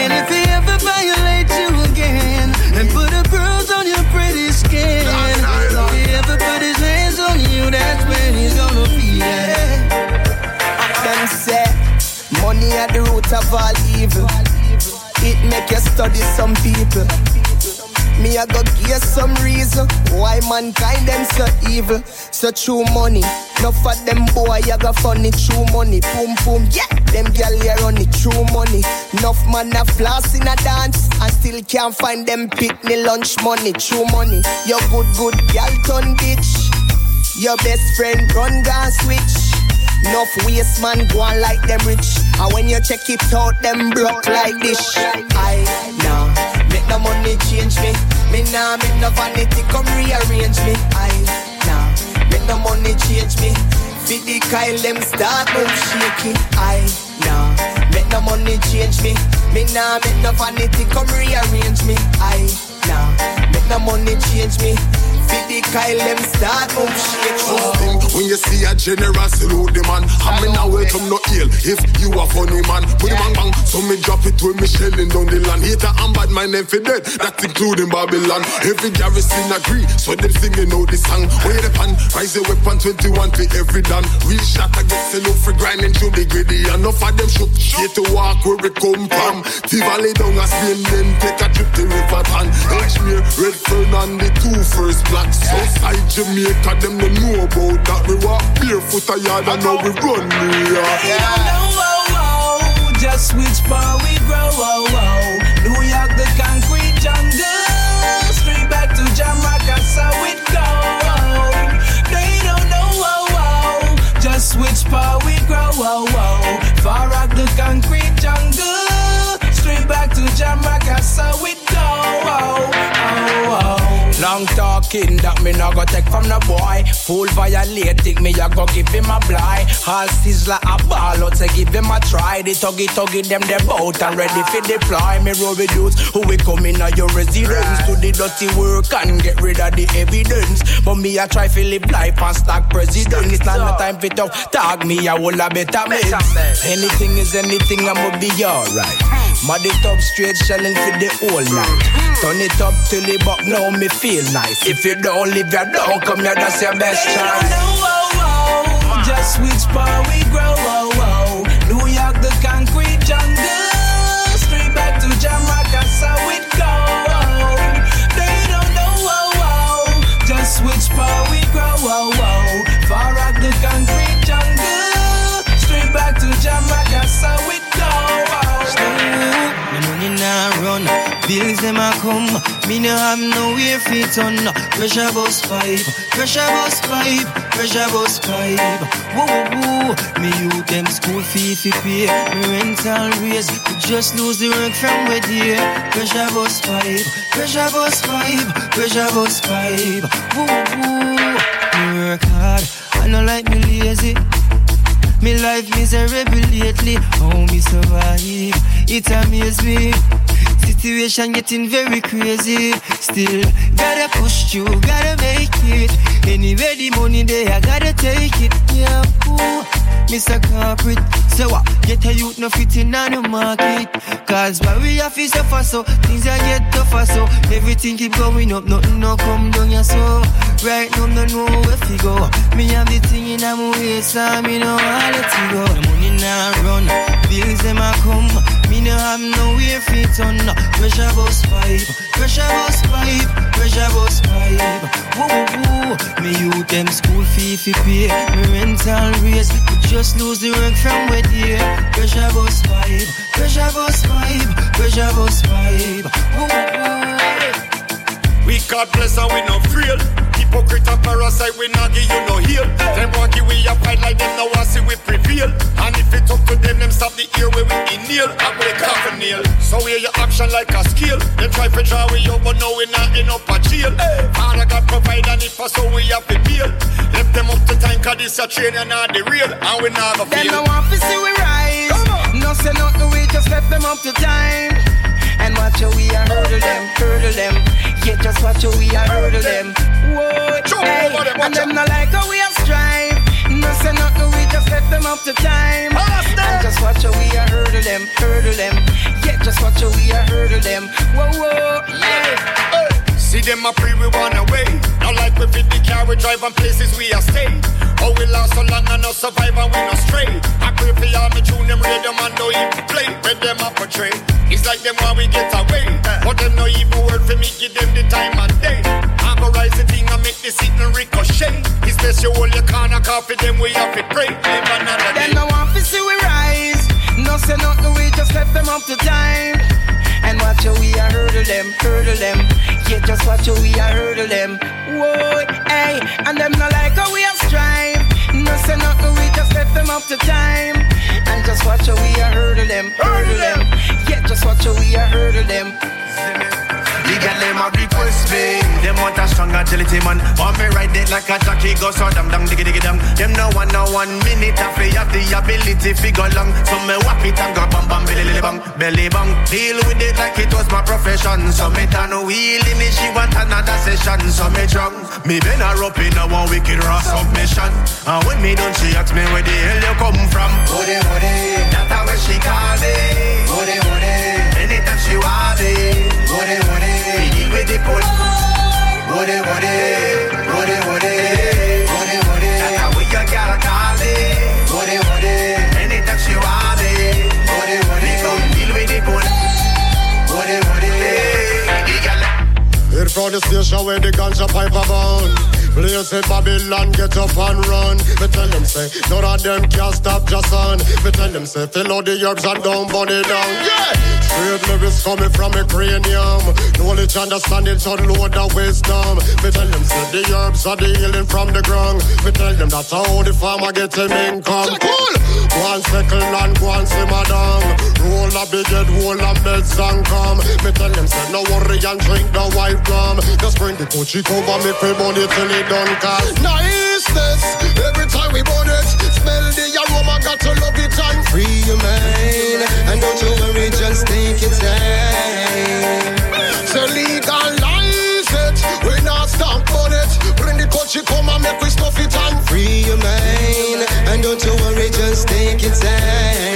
And if he ever violates you again and put a bruise on your pretty skin, if he ever put his hands on you, that's when he's gonna feel it. Them say money at the root of all evil. It make you study some people. Me I go give some reason why mankind them so evil. So true money, no for them boy I got funny. True money, boom boom, yeah. Them gyal here on it, true money. Enough man a floss in a dance and still can't find them picnic lunch money. True money, your good good gyal turn bitch. Your best friend run gun switch. Enough waste man go on like them rich. And when you check it out, them broke like this. I nah make no money change me. Me nah make no vanity come rearrange me. I nah make no money change me. Fit the Kyle them start move shaky. I nah make no money change me. Me nah make no vanity come rearrange me. I nah make no money change me. Fit the Kyle them start move shaky. When you see a general salute the man. I mean now welcome no ill If you a funny man. Put him bang bang So me drop it when me shelling down the land. Hater and bad mind them for dead That's including Babylon. Every garrison agree So them singing out the song. Where the pan Rise the weapon 21 to every dan Real shot I get sell out for grinding through the gritty. Enough of them shook Here to walk where we come from. Tivoli down a Spain Then take a trip to River Tan. Edgemere, Redfern and the two first blacks Southside Jamaica Them no know about that. We walk barefoot a yard and now we run New York oh, oh, Just which part we grow, oh, oh. Long talking that me not go take from the boy. Fool violating me, I go give him a blind. All sizzler a ball out to give him a try. The tuggy tuggy them they bout and ready for the deploy. Me roll with dudes who we come in at your residence. Do the dirty work and get rid of the evidence. But me I try to live life and stack presidents. It's not no time for tough tag me, I will a better mix. Anything is anything, I'ma be alright. Mud it up straight shelling for the whole night. Hmm. Turn it up till the buck now me feel nice. If you don't live, you don't come here, that's your best chance. Oh, oh. Just which part we grow, oh, oh. New York, the concrete jungle. Straight back to Jamaica, so it go. Oh. They don't know, oh, oh. Just which part we grow, oh, oh. Far out the concrete jungle. Straight back to Jamaica, so it go. The money nah run, bills them a come. Me no have nowhere fit on. Pressure bus pipe, pressure bus pipe, pressure bus pipe. Woo woo woo. Me youth them school fee fi pay. Me rental raise, just lose the work from where dear. Pressure bus pipe, pressure bus pipe, pressure bus pipe. Woo woo. Me work hard, I no like me lazy. Me life miserable lately. How me survive? It amaze me. Situation getting very crazy. Still gotta push you, gotta make it. Anyway, the money there, I gotta take it. Yeah, ooh. Mr. Corporate, so what? Get a youth no fitting on the market. Cause why we have to suffer so things are get tougher so everything keep going up, nothing no come down yeah so right now no know where to go. Me have the thing in my waist and me no want let it go. The money now run, bills them a come. Me no have nowhere fit on. Pressure bus pipe, pressure bus pipe, pressure bus pipe. Woo woo woo. Me youth them school fee fi pay. Me rental raise, we just lose the work from where dear. Pressure bus pipe, pressure bus pipe, pressure bus pipe. Woo woo. We God bless and we no frail. Hypocrite and parasite, we not give you no heal. Them want give we a fight like them, now want see we prevail. And if it took to them, them stop the ear where we inhale, up with a coffin nail. So wear your action like a skill. Them try to draw we up, but now we not in up a jail. Father God provide and if I so we have to bail. Left them up to time, cause this a train and not the real. And we not Them feel. no want to see we rise. No say nothing, we just left them up to time. Just watch how we a hurdle them. Whoa, hey, and them no like how we a strive. No say nothing, we just left them up to time. And just watch how we a hurdle them, hurdle them. Yeah, just watch how we a hurdle them. Whoa, whoa, yeah. See them a pre we run away. Not like we fit the car we drive on places we a stay. Oh we last so long and no survive and we no stray. I pray for y'all me tune them radio man don't even play. Where them a portray. It's like them while we get away. But them no even word for me give them the time and day. I go rise the thing and make the and ricochet. It's you hold your corner coffee them we have to pray. Live another day. Them no want to see we rise. No say nothing, we just left them up to time. And watch how we a hurdle them, hurdle them. Yeah, just watch how we a hurdle them. Whoa, hey, and them no like how we a strive. No say nothing, we just left them up to time. And just watch how we a hurdle them, hurdle them. Yeah, just watch how we a hurdle them. The girl them a request me Them want a strong agility man. Want me ride it like a jockey Go so dam dam diggy diggy dam Them no want no one minute I fi have the ability fi go long. So me whap it and go bam bam belly belly bang Belly bang Deal with it like it was my profession. So me turn wheel in it She want another session. So me drunk Me been her up in a one wicked raw submission. And when me done she ask me where the hell you come from. Woody woody. That's how she call it Woody woody with the pull Woody woody Woody woody Woody woody That's how we a gal call it Woody woody Anytime she want it Woody woody We come deal with the pull Woody woody The gal Here from the station where the ganja pipe a burn. Place in Babylon, get up and run. Me tell them say, none of them can stop Jason. Me tell them say, fill out the herbs and don't burn it down. Yeah, straight lyrics coming from a cranium. Knowledge, understanding, unload the wisdom. Me tell them say, the herbs are the healing from the ground. Me tell them that's how the farmer get him income. Cool. And settle and go and simmer down. Roll a big head, roll a meds and come. Me tell them say, no worry and drink the white rum. Just bring the Gucci cover, me pay money till done cause niceness. Every time we burn it, smell the aroma, got to love it and Free your mind, and don't you worry, just take your time. So legalize it, we not stop on it. Bring the Gucci come and make we stuff it and Free your mind, and don't you worry, just take your time.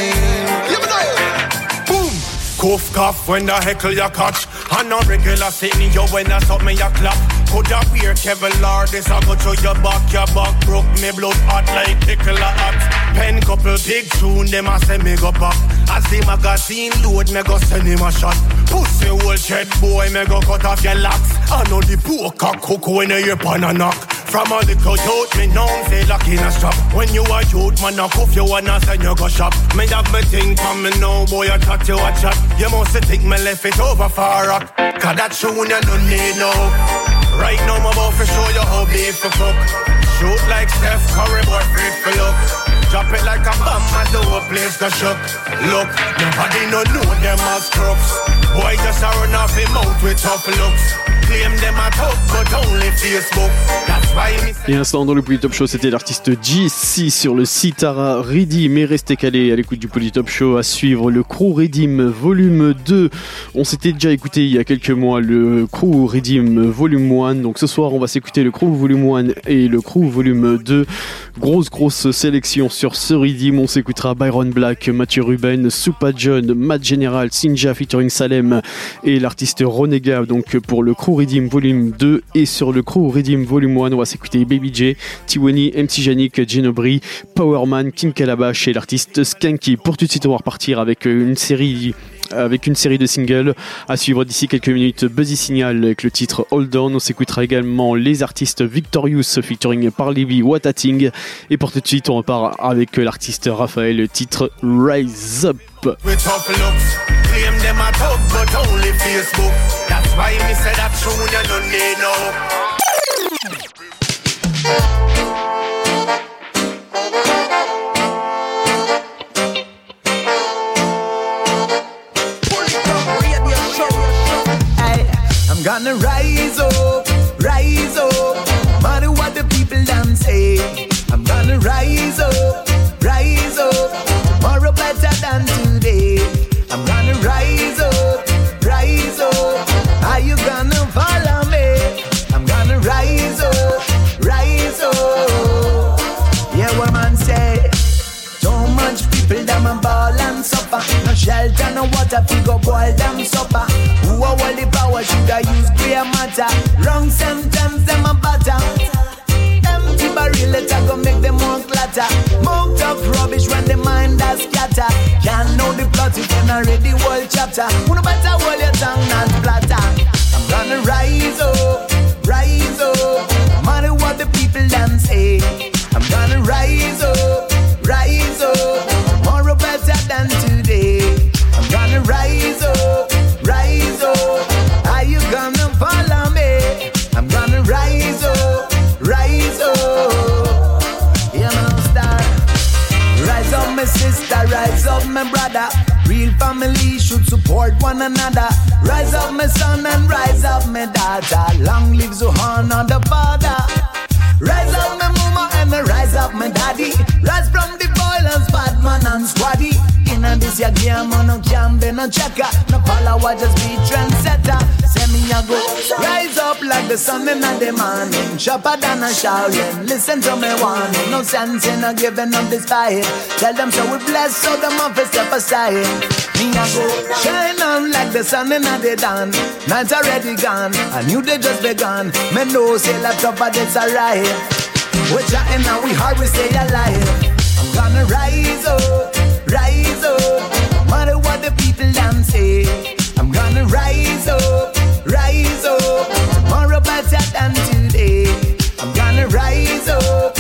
You Cough when the heckle ya catch And no regular sitting you when I stop me ya clap. Coulda wear Kevlar this I go to your back Your back broke. Me blood hot like pickle a hot. Pen couple big tune them a send me go pop. As the magazine load me go send him a shot. Pussy old shed boy me go cut off your locks. I know the poker cook when you hear pan a knock. From a little youth, me known say lock in a strap. When you a youth, man a cuff you wanna send you go shop. Me have me think from me know, boy I chat you a chat. You must think me left it over for rock Cause that tune you don't need no. Right now I'm about to show you how beef for cook. Shoot like Steph Curry, boy free for look Drop it Et à l'instant dans le Polytop Show, c'était l'artiste GC sur le Citara Redeem. Mais restez calés à l'écoute du Polytop Show à suivre le Crew Redeem volume 2. On s'était déjà écouté il y a quelques mois le Crew Redeem volume 1. Donc ce soir, on va s'écouter le Crew volume 1 et le Crew volume 2. Grosse, grosse sélection sur ce Redeem. On s'écoutera Byron Black, Mathieu Ruben, Supa John, Matt General, Sinja featuring Salem et l'artiste Ronega. Donc pour le Crew Redeem volume 2 et sur le Crew Redeem volume 1, on va s'écouter Baby J, Tiwani, MC Janik, Genobri, Powerman, King Calabash et l'artiste Skanky. Pour tout de suite, on va repartir avec une série avec une série de singles à suivre d'ici quelques minutes. Buzzy Signal avec le titre Hold On. On s'écoutera également les artistes Victorious featuring Parley Watating et pour tout de suite on repart avec l'artiste Raphaël le titre Rise Up Gonna rise up, rise up. Matter what the people them say, I'm gonna rise up, rise up. Tomorrow better than today. I'm gonna rise up, rise up. Are you gonna follow me? I'm gonna rise up, rise up. Yeah, what man say? Too much people them a ball and suffer. No shelter, no water, we go boil them supper. Who are all the power should I use grey matter? Wrong sentence, them a batter. Empty barrel, let I go make them more clatter. Mount up rubbish when the mind has scatter. Can't know the plot, if you can already world chapter. No better hold your tongue not splatter. I'm gonna rise up, rise up. No matter what the people them say. I'm gonna rise up, rise up. Tomorrow better than today. I'm gonna rise up, sister, rise up, my brother. Real family should support one another. Rise up, my son, and rise up, my daughter. Long live Zuhan, the father. Rise up, my mama, and me rise up, my daddy. Rise from the violence, bad man and squaddy. Inna this ya game, man, no can be no checker. No follower, just be trendsetter. Say me a go rise up like the sun in the morning. Sharper than a shouting. Listen to me warning. No sense in a giving up this fight. Tell them so we bless, so them off step aside. Me a go shine on like the sun in the dawn. Nights already gone, I knew they just begun. Me know say laptop, but it's alright. We're chatting now, we hard, we stay alive. I'm gonna rise up, I'm gonna rise up, rise up. Better than today. I'm gonna rise up,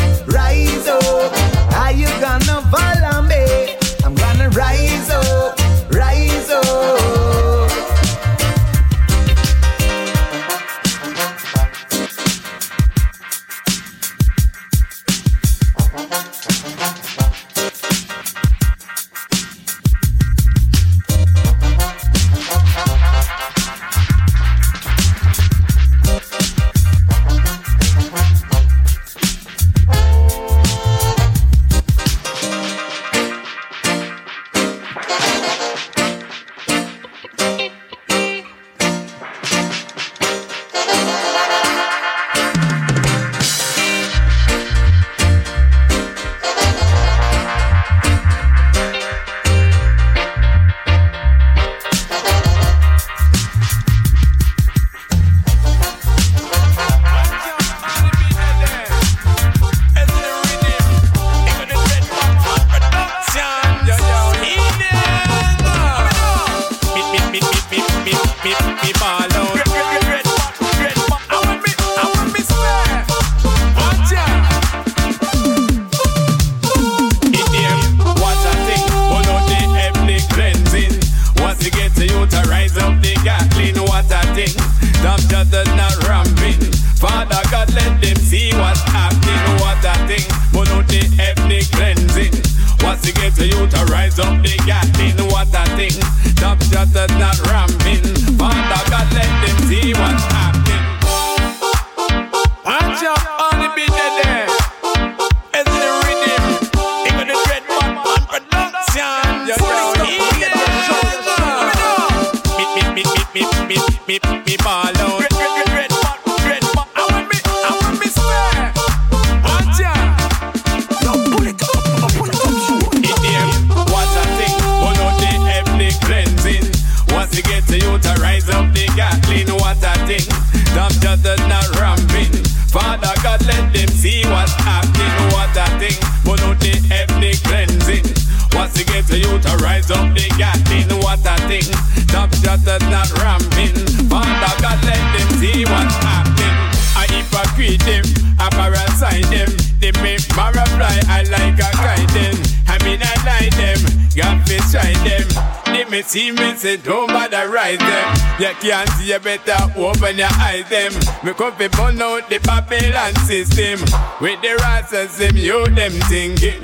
Me come burn out the Babylon system. With the rastas, them, you them thinking. We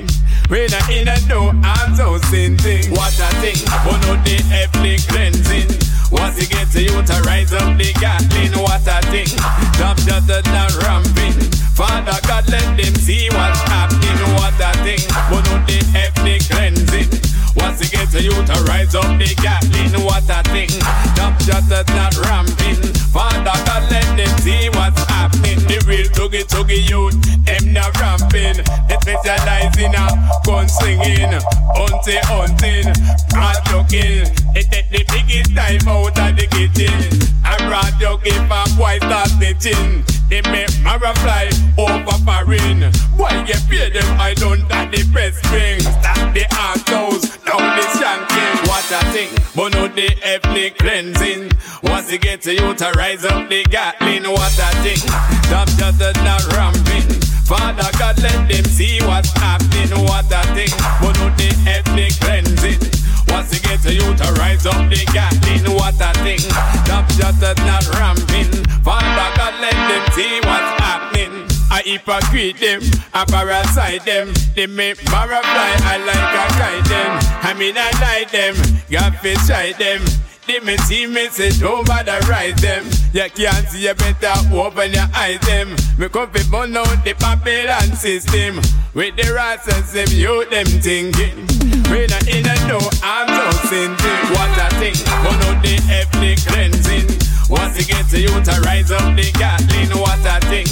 hypocrite them, I parasite them. They make barra fly, I like a guide them. I mean, I like them, got fish shite them. They me see me say don't bother rise them. You can't see you better open your eyes them. Me come fi burn out the Babylon system. With the rascals them you them thinking. We not in a no I'm so sinking. What a thing, burn out the ethnic cleansing. Once you get to you to rise up the Gatling, what a thing.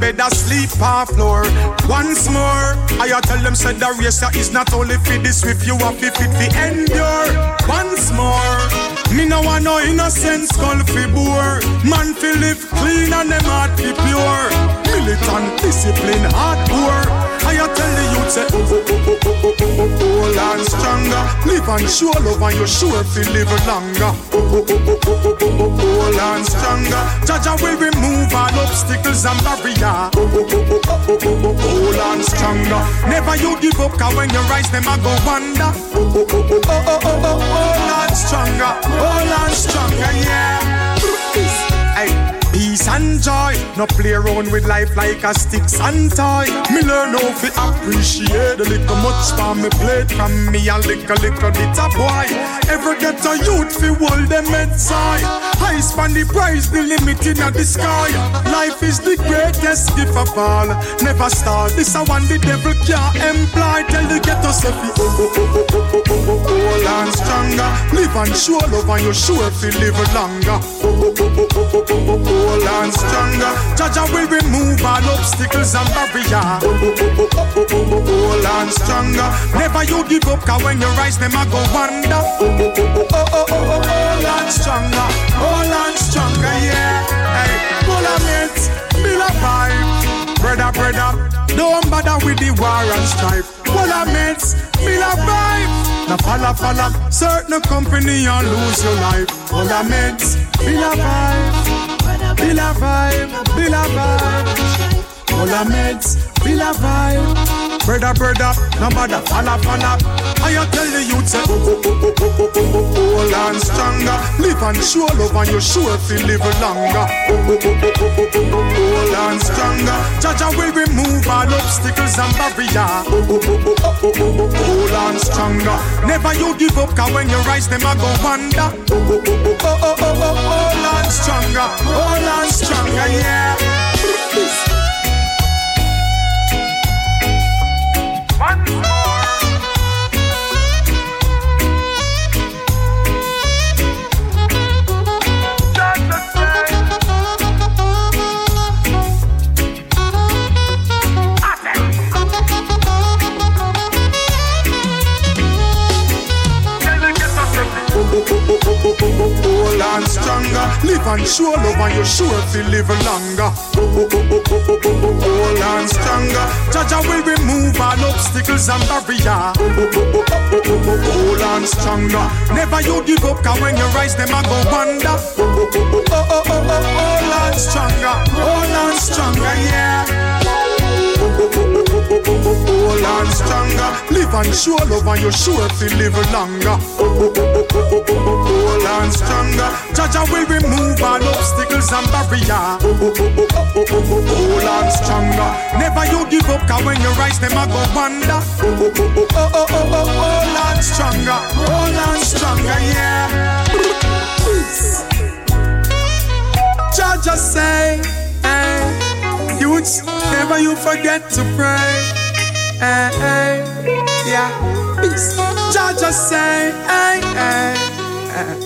Bed sleep on floor. Once more, I I tell them said the race is not only fit the swift, you are fit fi endure. Once more, me no want no innocence skull fi bore. Man fi live clean and them heart fi pure. Militant discipline hardcore. I tell the youth say oh oh oh oh oh oh oh oh oh land stronger. Live and show love and you sure fi live longer. Oh oh oh oh oh oh oh oh oh land stronger. Jah Jah will remove all obstacles and barrier. Oh oh oh oh oh oh oh oh oh land stronger. Never you give up 'cause when you rise them a go wonder. Oh oh oh oh oh oh oh oh oh land stronger. Oh land stronger yeah. Peace and joy, no play around with life like a sticks and toy. Me learn how to appreciate the little much for me plate from me a little little bit of boy. Ever get a youth fi hold them heads high. High span the price, the limit in the sky. Life is the greatest gift of all. Never start. This a one the devil can't employ. Tell the ghetto oh oh oh oh oh oh oh oh oh and stronger. Live and show love and you sure fi live longer. Oh oh oh oh oh oh oh oh whole and stronger. Jah Jah will remove all obstacles and barrier. Whole and stronger. Never you give up, cause when you rise, them a go wander. Whole and stronger. Whole and stronger, yeah. Hey, full of it, build a vibe. Brother, brother, don't bother with the war and strife. Full of mates, build a vibe. Now follow, follow certain company and lose your life. All I meant, feel a vibe. Villa vibe, Villa vibe. All our meds, Villa vibe. Brother, brother, no matter, follow, follow. I tell the youth say, oh, oh, oh, oh, oh, oh, oh, oh, oh, and stronger. Live and show love and you sure feel live longer. Oh, oh, oh, oh, oh, oh, oh, oh, oh, and stronger. Jah Jah will remove all obstacles and barrier. Oh, oh, oh, oh, oh, oh, oh, oh, oh, and stronger. Never you give up, 'cause when you rise, them a go wonder. Oh, oh, oh, oh, oh, oh, oh, oh, oh, and stronger. Oh, and stronger, yeah. Show love and you sure feel live longer. Oh, oh, oh, oh, oh, oh, oh, oh, hold on stronger. Jah Jah will remove all obstacles and barrier. Oh, oh, oh, oh, oh, oh, oh, oh, on stronger. Never you give up, cause when you rise, them a go wonder. Oh, oh, oh, oh, oh, oh, oh, oh, hold on stronger. Hold on stronger, yeah. Hold on stronger. Live and show love and you sure feel live longer. Hold on stronger. Jah Jah will remove all obstacles and barrier. Hold on stronger. Never you give up, cause when you rise, a go wonder. Hold on stronger. Hold on stronger, yeah. Jah Jah say, never you forget to pray. Hey, hey, yeah, peace. Jah Jah say, hey, hey, hey.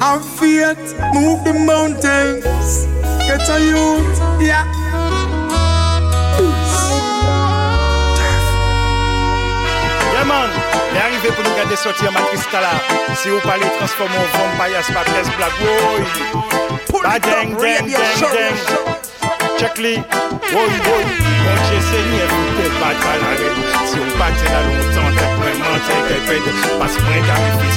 Have faith, move the mountains. Get a youth, yeah. Yeah man, est arrivé pour nous garder sortir Matrice Kala. Si vous parlez transformer en vampire, pas Blaise Black Boy. Ba deng deng deng deng. Check li, boy boy. Bon Dieu Seigneur, vous êtes pas à la règle. Si on battait là longtemps, tête vraiment tête pète. Parce que moi j'arrive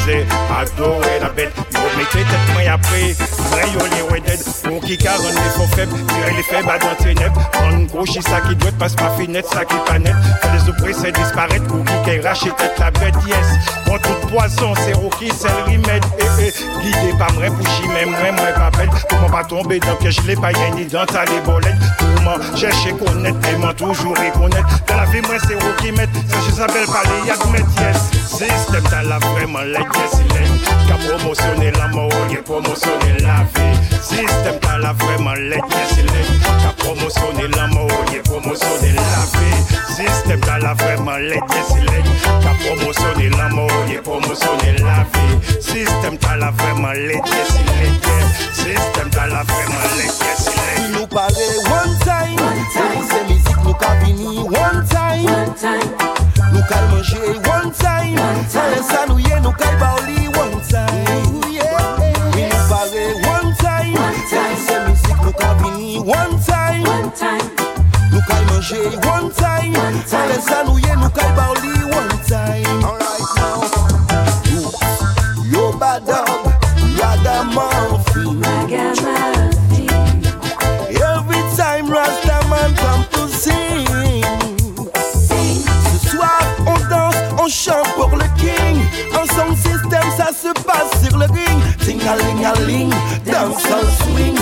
adorer la bête. Vous mettez tête moi après, moi yo les ouais dead. Pour qui caronne les faux faibles, tirer les faibles à dans tes nèbres. Prendre gauche, ça qui doit passe pas finette, ça qui pas net. Faire les oppressés disparaître, pour qui qui rache tête la bête, yes. Pour tout poisson, c'est Rocky, c'est le remède. Eh eh, guidé par moi, bouchi, même moi, moi pas belle. Comment pas tomber dans que je l'ai pas ni dans ta les bolettes. Pour moi, chercher connaître, et toujours reconnaître. Dans la vie, moi c'est Rocky, met. Ça, je s'appelle parler, mettre, yes. Système, t'as la vraiment la yes, il est. Qu'a promotionné la mort, a promotionné la vie. Système, t'as la vraiment la yes, il est. Qu'a promotionné la mort, a promotionné la vie. Système, t'as la vraiment la yes, il est. Qu'a promotionné la mort, a promotionné la vie. Système, t'as la vraiment la yes, il est. Système, t'as la vraiment la yes, il nous paraît one time. C'est musique ka vini one time, one time. Nou kal manje one time, one time. Alè sa nou ye nou kal baoli one time Mi nou pare one time, one time. Se mizik nou ka vini one time, one time. Nou kal manje one time, one time. Alè sa nou ye nou kal baoli one time ring Ting-a-ling-a-ling, dance and swing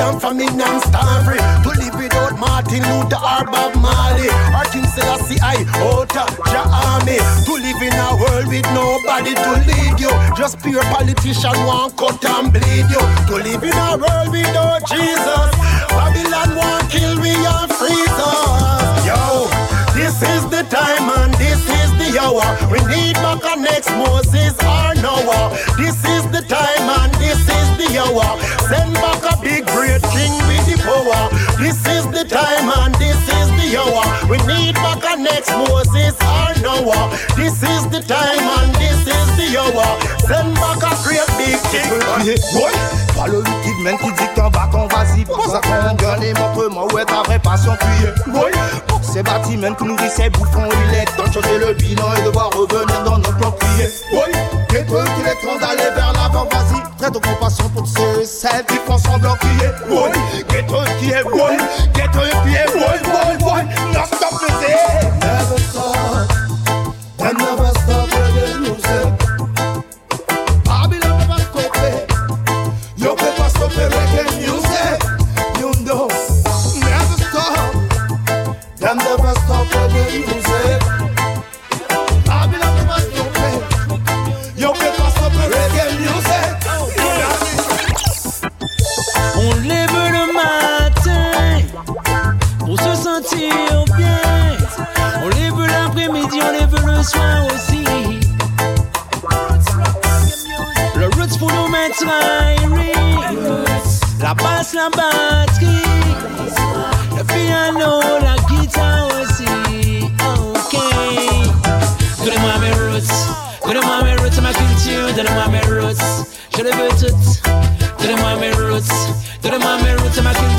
than famine and starving To live without Martin Luther or Bob Marley. Or King Selassie I of your army To live in a world with nobody to lead you. Just pure politician want cut and bleed you. To live in a world without Jesus. Babylon hour We need back our next Moses or Noah. This is the time and this is the hour. Send back a big great king with the power. This is the time and this is the hour. We need back our next Moses or Noah. This is the time and this is the hour. Send back a great big king. Ouais, pas le liquide man qui dit qu'en bas qu'on vas-y Pour ça qu'on et montre-moi où est ta vraie passion pour ces bâtiments qui nourrissent ces bouffons Il est temps de changer le bilan et de voir revenir dans notre plan crier Ouais, des trucs qu'il est temps d'aller vers l'avant Vas-y, traite de compassion pour ceux et celles qui font semblant crier Ouais, des trucs qui est ouais, des trucs qui est ouais, ouais, ouais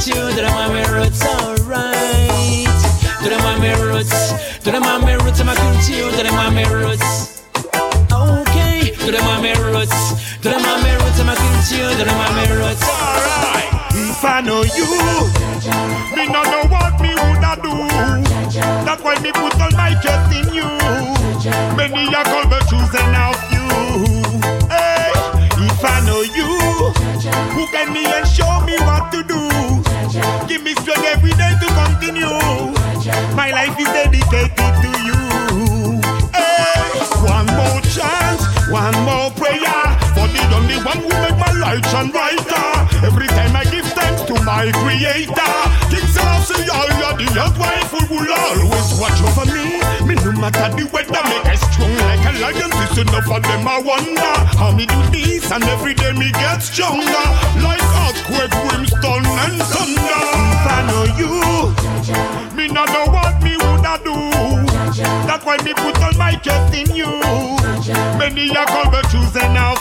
roots, donnez-moi mes roots. Alright. Donnez-moi roots, donnez-moi mes roots, culture, donnez-moi mes roots. Donnez-moi mes roots, donnez-moi mes roots. Alright. If I know you, me no know what me woulda do. That's why me put all my trust matter the weather, make I strong like a lion. This enough of them I wonder how me do this, and every day me get stronger, like earthquake, brimstone and thunder. If I know you, me no know what me woulda do. That's why me put all my trust in you. Many a but choosing of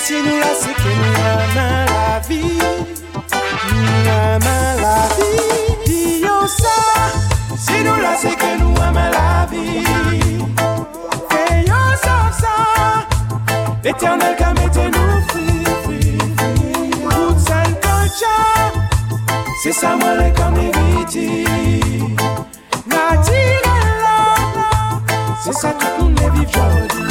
Dis ça si nous là, c'est que nous aimons la vie. Nous aimons la vie. Dis ça, si nous là, c'est que nous aimons la vie. Et yo savent ça, l'éternel qui mettez-nous free, free, free. Roots and culture, c'est ça moi les comme les viti. Naturel là, c'est ça tout le monde les vit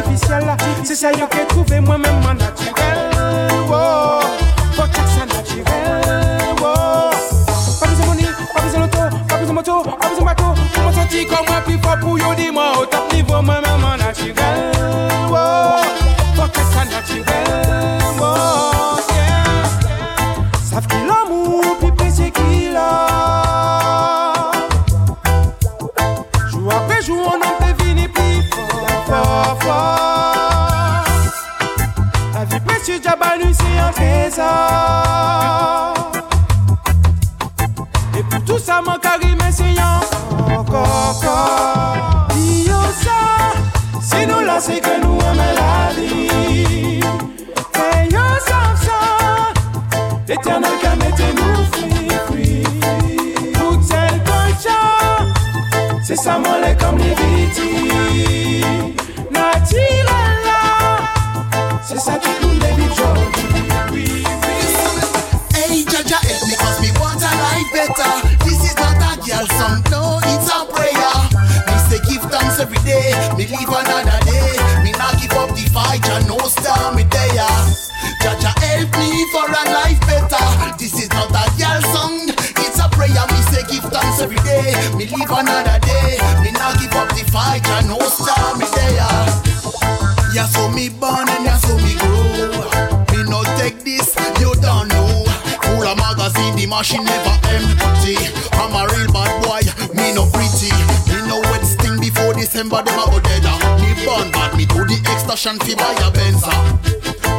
Paradis artificiel là, c'est ça que j'ai trouvé moi-même en naturel. Wow, faut que ça naturel. Wow. Pas besoin de money, pas besoin d'auto, pas besoin de moto, pas besoin de bateau. Pour me sentir comme moi plus fort pour yo, dis-moi oh, fashion fi buy a Benza.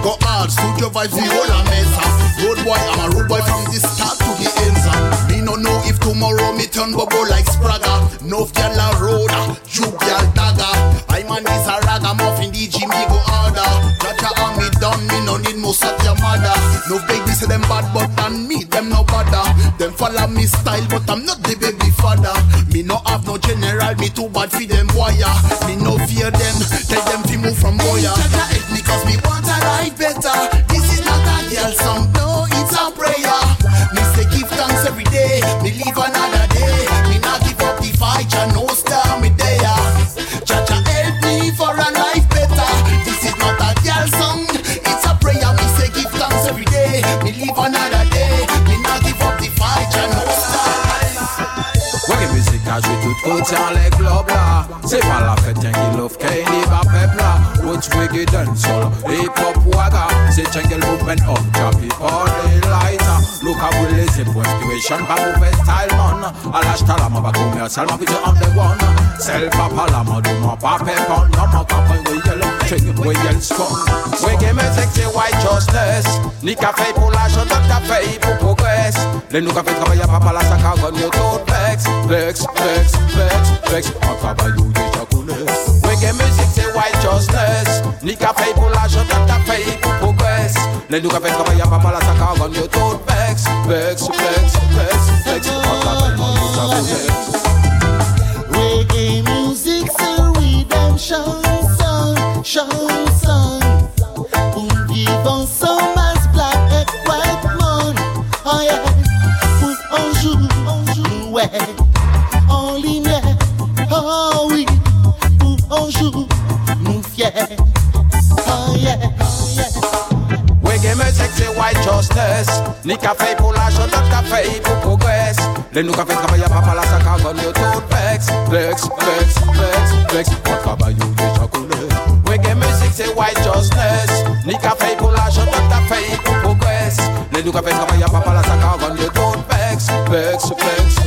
Go hard, studio vibes the whole a mesa. Road boy, I'm a road boy from the start to the end. Me no know if tomorrow me turn bubble like Spragga. No girl a roda, you girl dagger. I man is a ragamuffin, DJ me go harder. Jah Jah and me done, me no need most of your mother. No baby say them bad, but than me them no bother. Them follow me style, but I'm not the baby father. Me no have no general, me too bad for them wire. Action pa mouve style man. Al ashta la ma ba koumya Selman pi an de wan Sel pa pa la ma do pa pe pan Na ma kapen we yel ching we yel skon We game sexy righteousness Ni ka fey pou la jen tak ta fey pou progress. Le nou ka fey travaya pa pa la sa ka gon yo tout vex Vex, vex, vex, An travay yo ye chakoune We game sexy righteousness Ni ka fey pou la jante ta fey pou Ne nou ka fey sa ka ron yo tout vex Vex, vex, vex, vex. Moun sa vex Reggae music, redemption song, song stres Ni ka fey pou la jante, ka fey pou progres Le nou ka fey travay a papa la sa ka gon yo tout Vex, vex, vex, vex, vex Kwa travay yo deja kone Reggae music se righteousness Ni ka fey pou la jante, ka fey pou progres Le nou ka fey travay a papa la sa ka gon yo tout Vex, vex, vex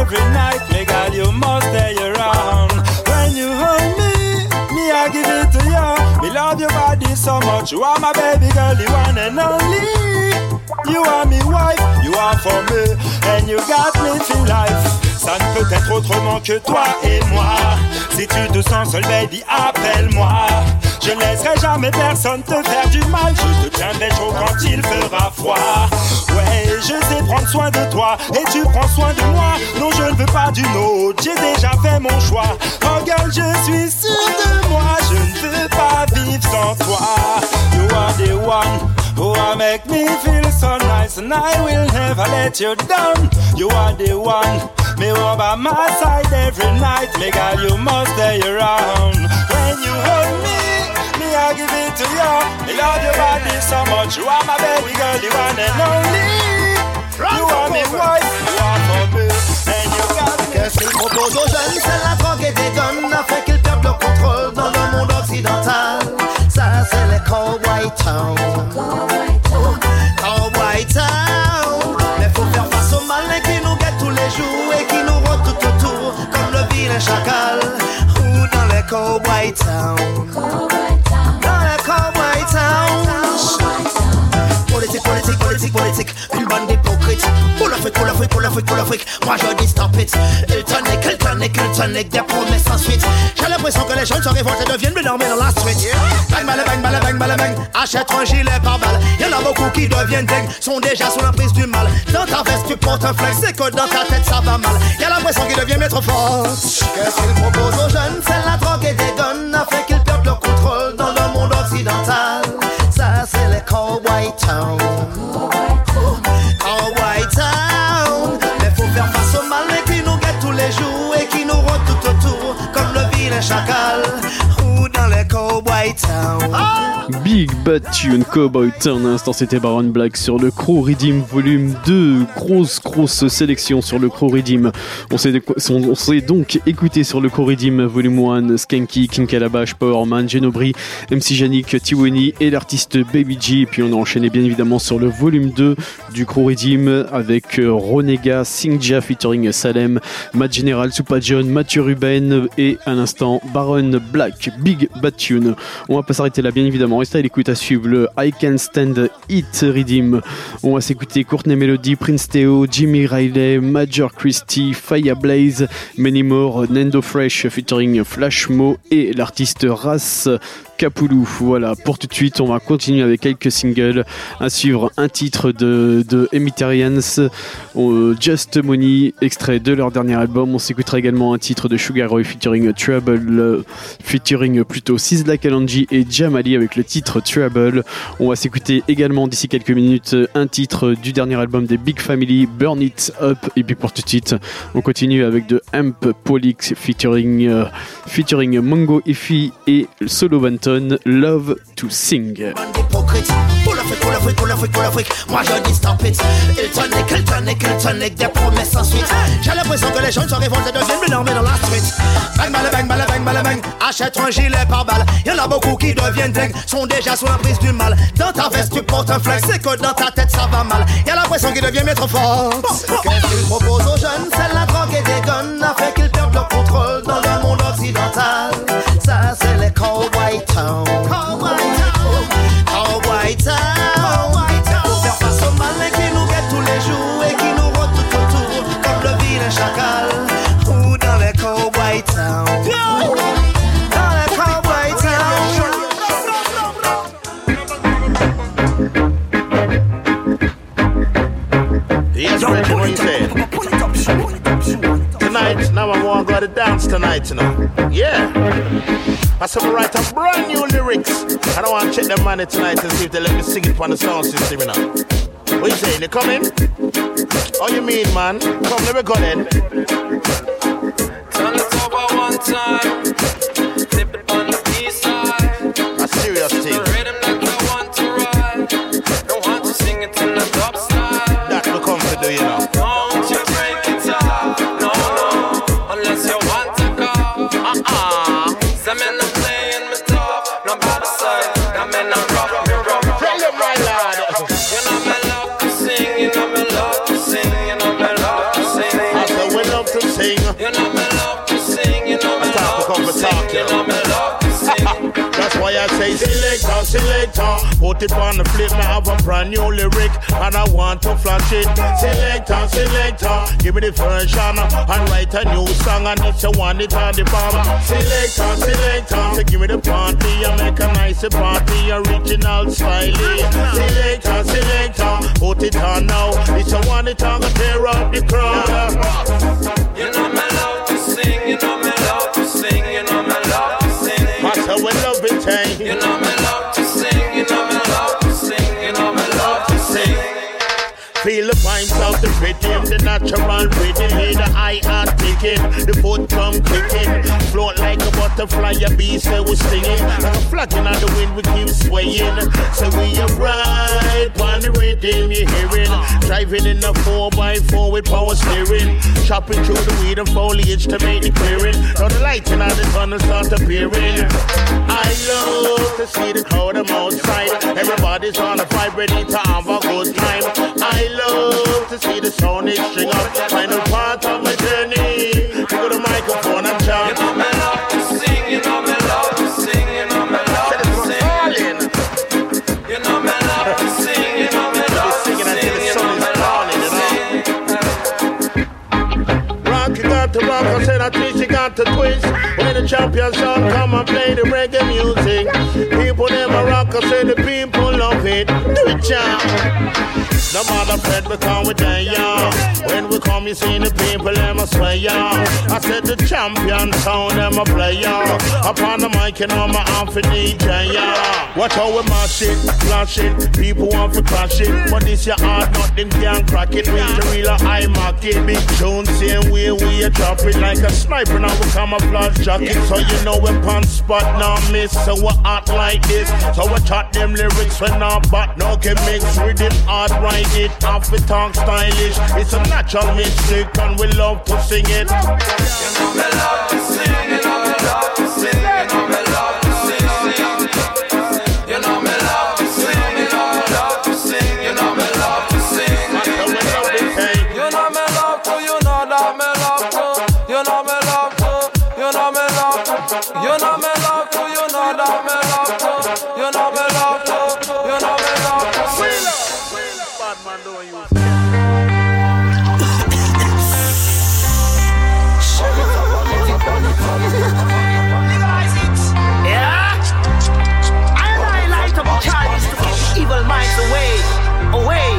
every night, me girl, you must stay around. When you hold me, me I give it to you. Me love your body so much, you are my baby girl, you one and only. You are me wife, you are for me, and you got me through life. Ne peut être autrement que toi et moi. Si tu te sens seul, baby, appelle-moi. Je ne laisserai jamais personne te faire du mal. Je te tiendrai chaud quand il fera froid. Ouais, je sais prendre soin de toi et tu prends soin de moi. Non, je ne veux pas d'une autre. J'ai déjà fait mon choix. Regarde, je suis sûr de moi. Je ne veux pas vivre sans toi. You are the one. Who oh, make me feel so nice and I will never let you down. You are the one Me want by my side every night, me girl, you must stay around. When you hold me, me I give it to you. Me love your body so much. You are my baby girl, the one and only. You are me wife, you are for me, and you got me. Qu'est-ce qu'il propose aux jeunes C'est la drogue et des guns a fait qu'ils perdent le contrôle dans le monde occidental. Ça, c'est les Cowboy Town. Cowboy Town. Mais vilain chacal. Ou dans les Cowboy Town. Dans les Cowboy Town. Politique, politique, politique, politique, une bande l'Afrique, pour l'Afrique, pour l'Afrique, pour l'Afrique. Moi je dis stop it. Il tonic, il tonic, il tonic, des promesses sans suite. J'ai l'impression que les jeunes se révoltent et deviennent mais dans la street. Bang, bang, bang, bang, bang, bang, bang. Achète un gilet par balle. Y'en a beaucoup qui deviennent dingues, sont déjà sous l'emprise du mal. Dans ta veste, tu portes un flingue, c'est que dans ta tête ça va mal. Y'a l'impression qu'il devient maître fort. Qu'est-ce qu'il propose aux jeunes? C'est la drogue et des guns, a fait qu'ils perdent le contrôle dans le monde occidental. Ça, c'est les Cowboy Town. Ah! Big Bad Tune Cowboy Town. À l'instant, c'était Baron Black sur le Crow Redeem volume 2. Grosse, grosse sélection sur le Crow Redeem. On s'est, on donc écouté sur le Crow Redeem volume 1 Skanky, King Calabash, Powerman, Genobri, MC Janik, Tiwani et l'artiste Baby G. Et puis on a enchaîné bien évidemment sur le volume 2 du Crow Redeem avec euh, Ronega, Singja featuring Salem, Matt General, Supa John, Mathieu Ruben et à l'instant Baron Black, Big Bad Tune. On va pas s'arrêter là bien évidemment. À à suivre le I Can Stand It Redeem. On va s'écouter Courtney Melody, Prince Theo, Jimmy Riley, Major Christie, Fire Blaze, Many More, Nando Fresh featuring Flash Mo et l'artiste Ras Capulu. Voilà, pour tout de suite, on va continuer avec quelques singles. À suivre un titre de, de Emitarians, euh, Just Money, extrait de leur dernier album. On s'écoutera également un titre de Sugar Roy featuring Trouble, featuring plutôt Sizzla Kalonji et Jamali avec le titre Trouble. On va s'écouter également d'ici quelques minutes un titre du dernier album des Big Family, Burn It Up. Et puis pour tout de suite, on continue avec de Amp Polix featuring, euh, featuring Mongo Effie et Solo Banton, Love to Sing. Moi je dis stop it. Il tonic, il tonic, il tonic, des promesses sans suite. J'ai l'impression que les jeunes se révoltent et deviennent mais dans la street. Bang, bang, bang, bang, bang, bang, bang. Achète un gilet par balle. Y'en a beaucoup qui deviennent dingues, sont déjà sous l'emprise du mal. Dans ta veste, tu portes un flingue, c'est que dans ta tête ça va mal. Y'a l'impression qu'il devient maître fort. Qu'est-ce qu'il propose aux jeunes? C'est la drogue et des guns, a fait qu'ils perdent check the money tonight and see if they let me sing it on the sound system, you know. What you saying? You coming? Oh, you mean, man? Come, let me go then. Turn it over one time. Put it on the flip, now have a brand new lyric, and I want to flash it. Selector, selector, give me the version and write a new song, and if you want it on the bomb. Selector, selector, so give me the party and make a nice party, original style. Selector, selector, put it on now. If you want it on, up the crowd. You know me love to sing, you know me love to sing, you know me love to sing. That's how we love it, eh? You know me Vibes of the rhythm, the natural rhythm. Hear the high heart ticking, the foot drum kicking. Float like a butterfly, a bee say we stinging. Like a flag in the wind, we keep swaying. So we arrive on the rhythm, you hearing. Driving in a 4x4 with power steering. Chopping through the weed and foliage to make the clearing. Now the lights in the tunnel start appearing. I love to see the crowd I'm outside. Everybody's on a vibe, ready to have a good time. I love to see the sound string up. Final part of my journey. Pick up the microphone and jump. You know me love to sing, you know me love to sing, you know me love to sing. You know me love to sing, you know me love to sing, you know me love to sing. Rock, you got to rock, I said I twist, you got to twist. When the champion sound come and play the reggae music. People never rock, I say the people love it. Do it, child. No matter Fred, we come with them, yeah. When we come, you see the people, them a swear, yeah. I said the champion sound, them a play, yeah. Upon the mic, you know my for DJ, yeah. Watch how we mash it, flash it. People want to crash it. But this your hard, nothing can crack it. Reach the real high market. Big tune, same way we a drop it like a sniper. Now we camouflage jacket. So you know we pan spot, now miss. So we act like this. So we chat them lyrics when our but no can mix with it hard right it off we talk stylish. It's a natural mystic and we love to sing it. Me love to sing, know me love to sing, you evil minds away, away.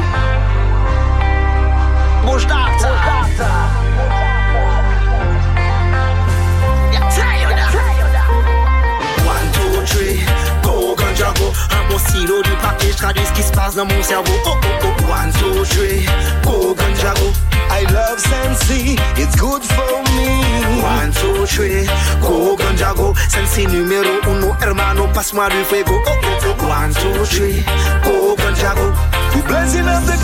Yeah, stylo du papier, traduis ce qui se passe dans mon cerveau Oh oh oh, one, two, three, go ganjago. I love Sensi, it's good for me. One, two, three, go ganjago. Sensi numero uno, hermano, passe-moi du fuego Oh oh oh, one, two, three, go ganja go We blessing up the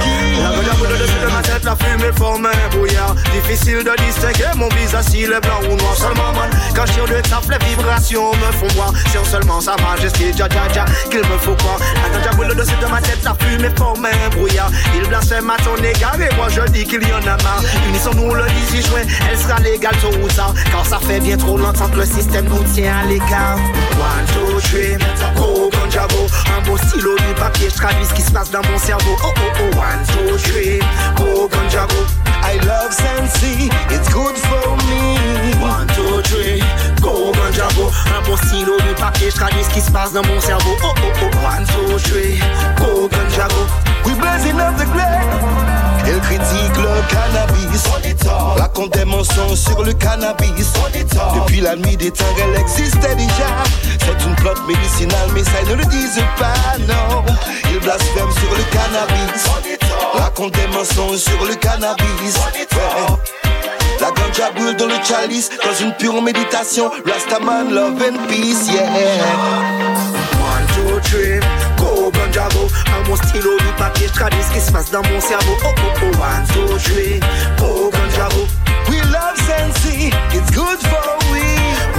key. La de ma tête, la fumée forme un brouillard Difficile de distinguer mon visage s'il est blanc ou noir. Seulement man, quand je tire le taf, les vibrations me font voir. Sur seulement sa majesté, dja dja, qu'il me faut croire. La ganja boule dessus de ma tête, la fumée forme un brouillard Il blasphème à ton égard et moi je dis qu'il y en a marre. Unissons-nous le 18 juin, elle sera légale tôt ou Car ça fait bien trop longtemps que le système nous tient à l'écart. One, two, three, go ganja go Un beau stylo du papier, je traduis ce qui se passe dans mon cerveau. Oh oh oh, one, two, three, go ganja go I love Sensi, it's good for me. One, two, three, go ganja go Un beau stylo du papier, je traduis ce qui se passe dans mon cerveau Oh oh oh, one, two, three, go ganja go We blessing up the great. Elle critique le cannabis. Raconte des mensonges sur le cannabis. Depuis la nuit des temps, elle existait déjà. C'est une plante médicinale, mais ça ils ne le disent pas, non. Ils blasphèment sur le cannabis. Raconte des mensonges sur le cannabis. La ganja brûle dans le chalice, dans une pure méditation. Rastaman, love and peace, yeah. One, two, three, go ganja go Un mon stylo du papier, traduis ce qui se passe dans mon cerveau Oh oh oh, one, two, three, go ganja go love Sensi, it's good for we.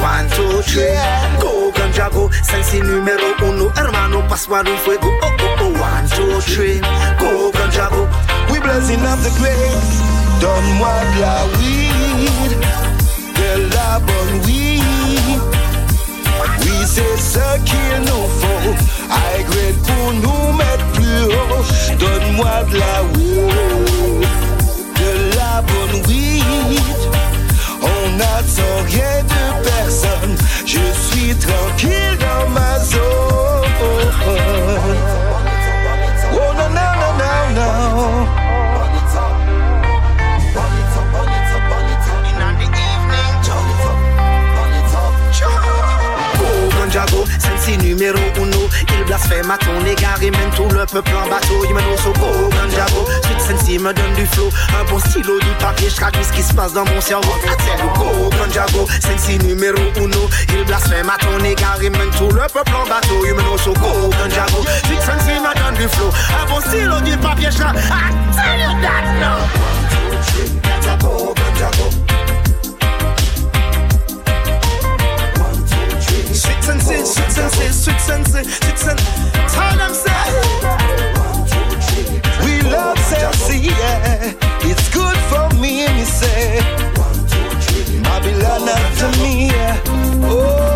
One, two, three, go ganja go Sensi numero uno, hermano, passe-moi du fuego Oh oh oh, one, two, three, go ganja go We blessing up the grave. Donne-moi de la weed, de la bonne weed. Oui, c'est ce qu'il nous faut. High grade pour nous mettre plus haut. Donne-moi de la weed, bonne. On n'attend rien de personne, je suis tranquille dans ma zone. Oh non, non, non, non, non. Santi numéro il blasphème à ton égard et mène tout le peuple en bateau. Il mène au soco, au ganjabo. Sensi me donne du flow. Un bon stylo, du papier, je traduis ce qui se passe dans mon cerveau. Atseluko, au ganjabo. Sensi numéro uno. Il blasphème à ton égard et mène tout le peuple en bateau. Il mène au soco, au ganjabo. Sensi me donne du flow. Un bon stylo, du papier, je traduis. I tell you that now. One, two, three, ganjabo, ganjabo. senses, sweet senses, sweet senses, sweet senses. Tell them say we love sexy, yeah. It's good for me, me say. My beloved to me, yeah. oh.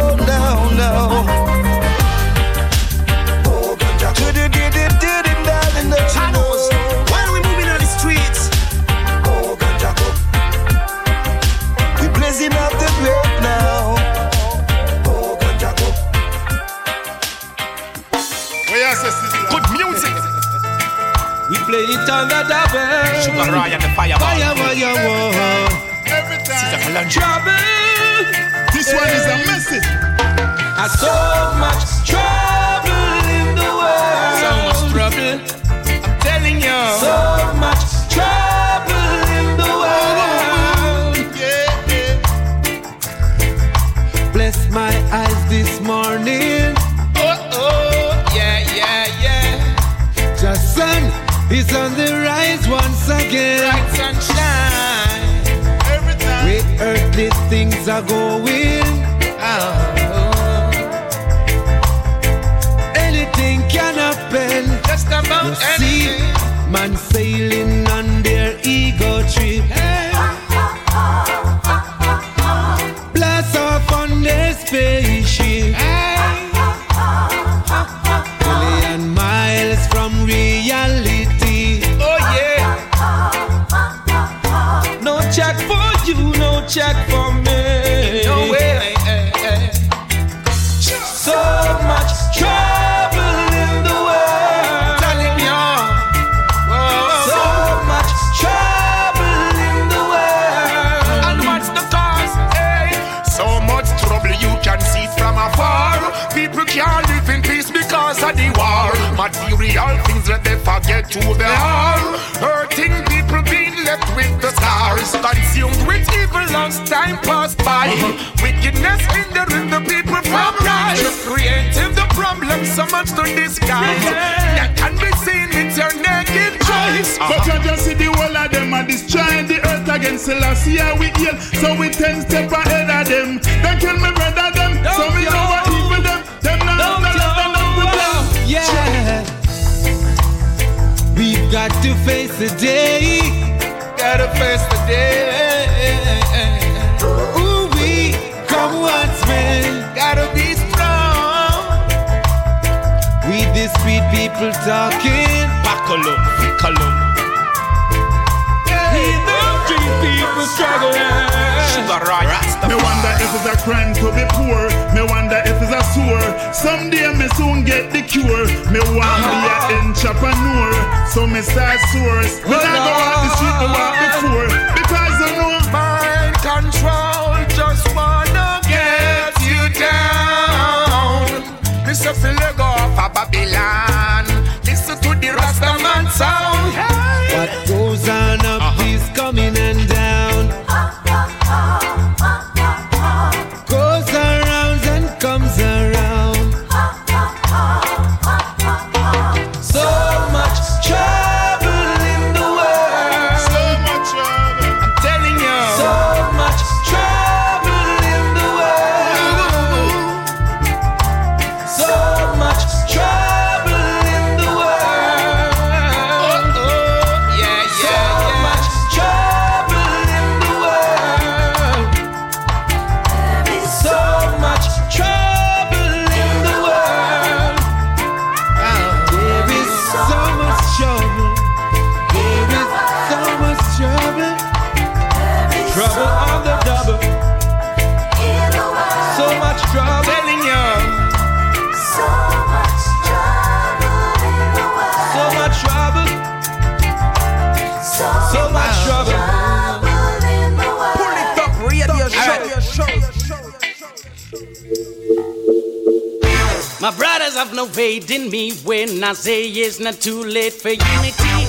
parade in me when I say it's not too late for unity.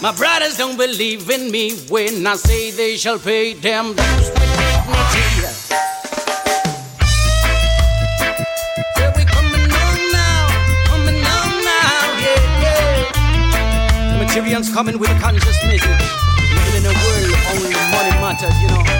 My brothers don't believe in me when I say they shall pay them dues with dignity. Nigerians coming with a conscious message. Living in a world only money matters, you know.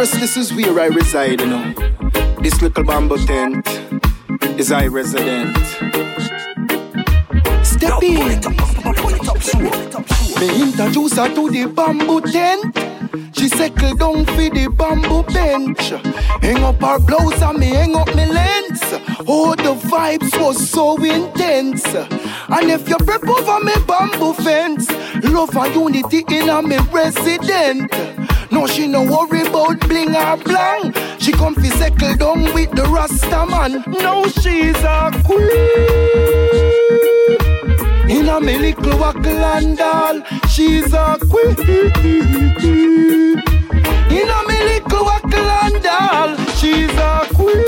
Empress, this is where I reside, you know. This little bamboo tent is I resident. Step in. Me introduce her to the bamboo tent. She settle down for the bamboo bench. Hang up her blouse and me hang up me lens. Oh, the vibes was so intense. And if you prep over me bamboo fence, love and unity in a me resident. No, she no worry about bling or blang. She come fi settle down with the Rasta man. Now she's a queen. In a me little wackle doll, she's a queen. In a me little wackle doll, she's a queen.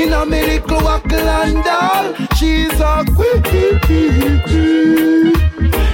In a me little wackle doll, she's a queen.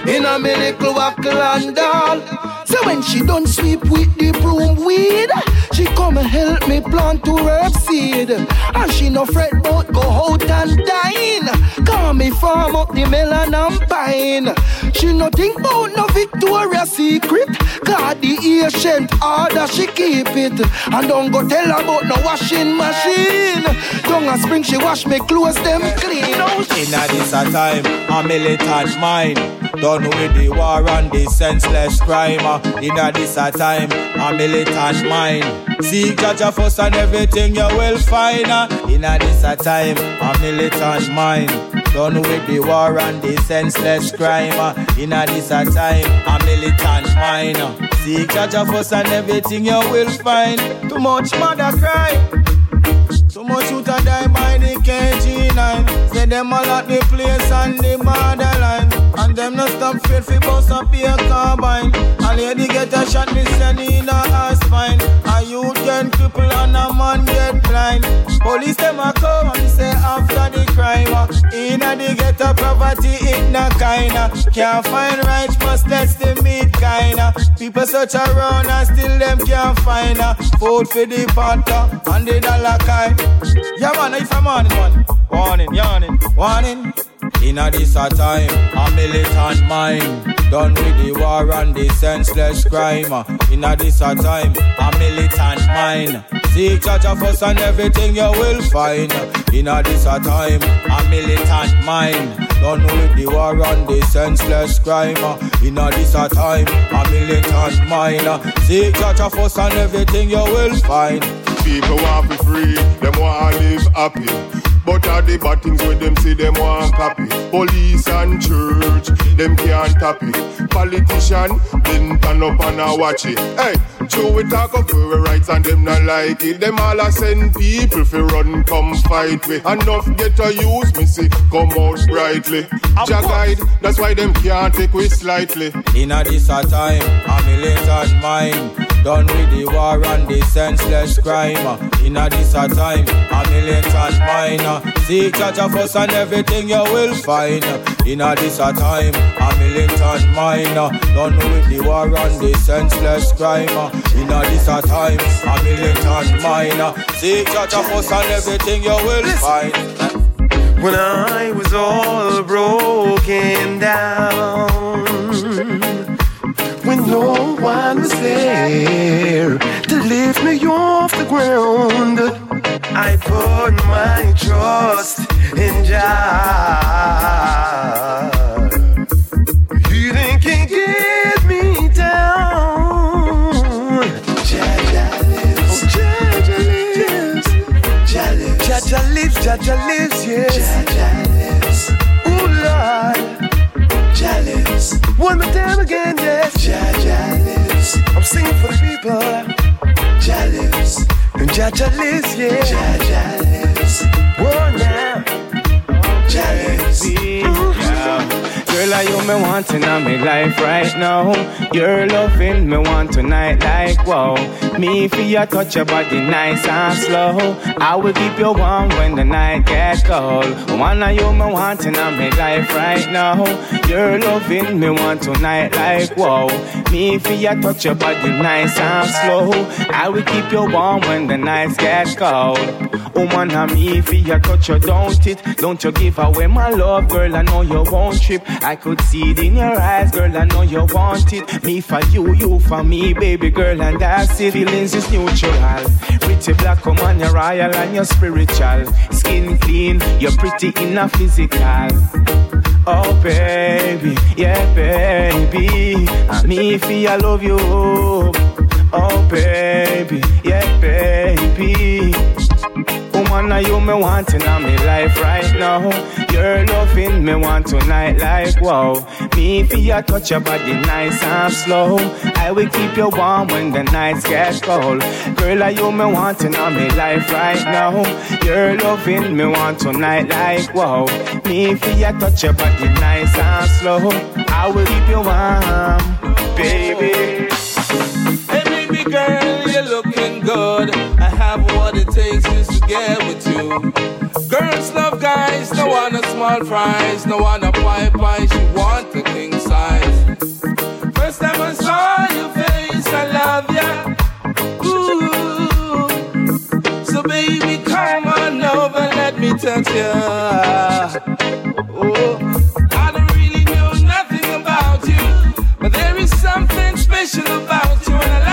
In a me little wackle and doll. So when she done sweep with the broom weed, she come help me plant to herb seed. And she no fret about go out and dine. Come me farm up the melon and pine. She no think about no Victoria Secret. God the ancient order she keep it. And don't go tell her about no washing machine. Tongue a spring she wash me clothes them clean. Oh, Inna this a time, a militant mind. Done with the war and the senseless crime. uh. In a this a time, a militant mind. Seek Jah Jah first and everything you will find. uh. In a this a time, a militant mind. Done with the war and the senseless crime. uh. In a this a time, a militant mind. uh. Seek Jah Jah first and everything you will find. Too much mother cry. Too much youth a die by the KG9 Say them all at the place and the borderline And them not stop faith fi bust up a carbine. A lady get a shot, me send in a her spine. A youth get crippled and a man get blind. Police them a come and say after the crime uh, Inna the ghetto poverty it na kinda. Can't find right must that's the meat kinda. People search around and still them can't find her. Food for the potter and the dollar kind. Yeah man, if I'm on man. Warning, yawning, warning Inna this a time, a militant mind. Done with the war and the senseless crime. Inna this a time, a militant mind. Seek Jah Jah first and everything you will find. Inna this a time, a militant mind. Done with the war and the senseless crime. Inna this a time, a militant mind. Seek Jah Jah first and everything you will find. People want to be free, them want to live happy. But all the bad things when them see them want copy. Police and church, them can't tap it. Politician, then turn up and a watch it. Hey, true we talk of our rights and them not like it. Them all a send people fi run come fight we. Enough get a use me see come out brightly. Jah guide, that's why them can't take we slightly. Inna this a time, a militant mind Done with the war and the senseless crime Inna this a time, a militant mind Seek Jah Jah first and everything you will find Inna this a time, a militant mind Done with the war and the senseless crime Inna this a time, a militant mind Seek Jah Jah first and everything you will find When I was all broken down when no one was there to lift me off the ground. I put my trust Jah lives, yeah. Jah lives. Whoa, now. Jah uh-huh. lives. Girl, are you me wanting on me life right now? You're loving me want tonight like wow. Me for your touch your body nice and slow. I will keep you warm when the night gets cold. One of you me wanting on me life right now. You're loving me want tonight like wow. Me for your touch your body nice and slow. I will keep you warm when the nights get cold. Woman, I'm for your touch you don't it. Don't you give away my love, girl. I know you won't trip. I could see it in your eyes, girl. I know you want it. Me for you, you for me, baby girl, and that's it. Feelings is neutral. Pretty black woman, you're royal and you're spiritual. Skin clean, you're pretty in a physical. Oh baby, yeah baby, me for I love you. Oh baby, yeah baby. Woman, are you me wanting on me life right now? You're loving me want tonight like wow. Me for your touch your body nice and slow. I will keep you warm when the nights get cold. Girl, are you me wanting on me life right now? You're loving me want tonight like wow. Me for your touch your body nice and slow. I will keep you warm, baby. Hey, baby girl, get with you. Girls love guys, no want a small fries, no want a pie pie, she want the king size. First time I saw your face, I love ya. Ooh. So baby, come on over, let me touch ya. Oh, I don't really know nothing about you, but there is something special about you, and I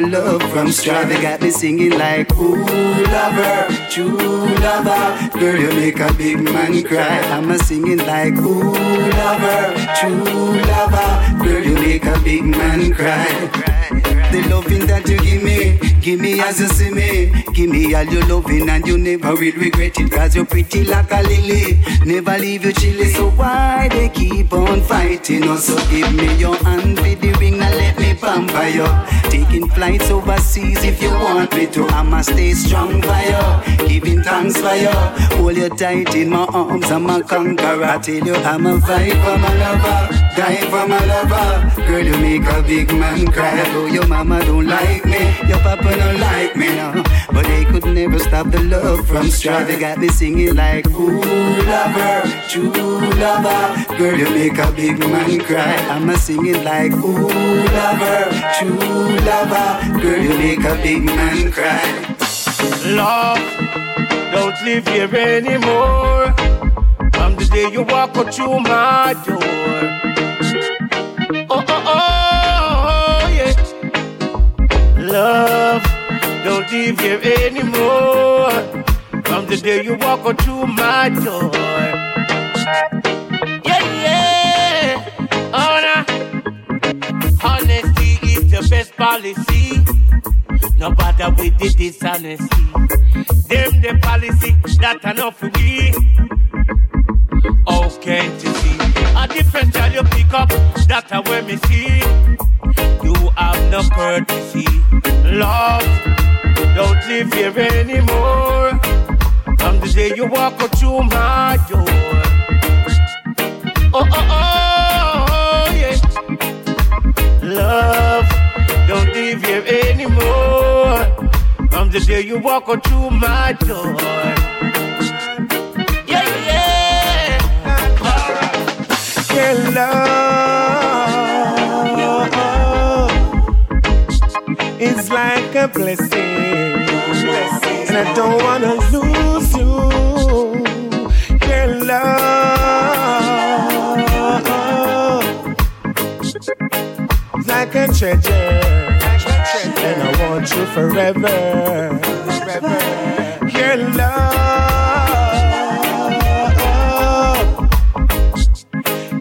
the love from. They got me singing like, ooh, lover, true lover. Girl, you make a big man cry. I'm a singing like, ooh, lover, true lover. Girl, you make a big man cry. The loving that you give me, give me as you see me. Give me all your loving and you never will regret it. Cause you're pretty like a lily, never leave you chilly. So why they keep on fighting us? So give me your hand with the ring and let me you. Taking flights overseas if you want me to. I'ma stay strong you, giving thanks you. Hold you tight in my arms, I'm a conqueror. I tell you I'm a fight for my lover, die for my lover. Girl, you make a big man cry. Though your mama don't like me, your papa don't like me now. But they could never stop the love from strive. They got me singing like, ooh, lover, true lover. Girl, you make a big man cry. I'm a singing like, ooh, lover, true lover. Girl, you make a big man cry. Love, don't live here anymore. From the day you walk out through my door. Oh, oh, oh, oh yeah. Love, don't live here anymore. From the day you walk on through my door. Yeah, yeah. Oh, nah. Honesty is the best policy. No bother with the dishonesty. Them the policy that enough for we. Oh, can't you see? A different child you pick up, that's how when me see. You have no courtesy. Love, don't live here anymore. From the day you walk out through my door. Oh, oh, oh, yeah. Love, don't live here anymore. From the day you walk out through my door. Yeah, yeah. Your love like a blessing, and I don't wanna lose you. Your love like a treasure, and I want you forever. Your love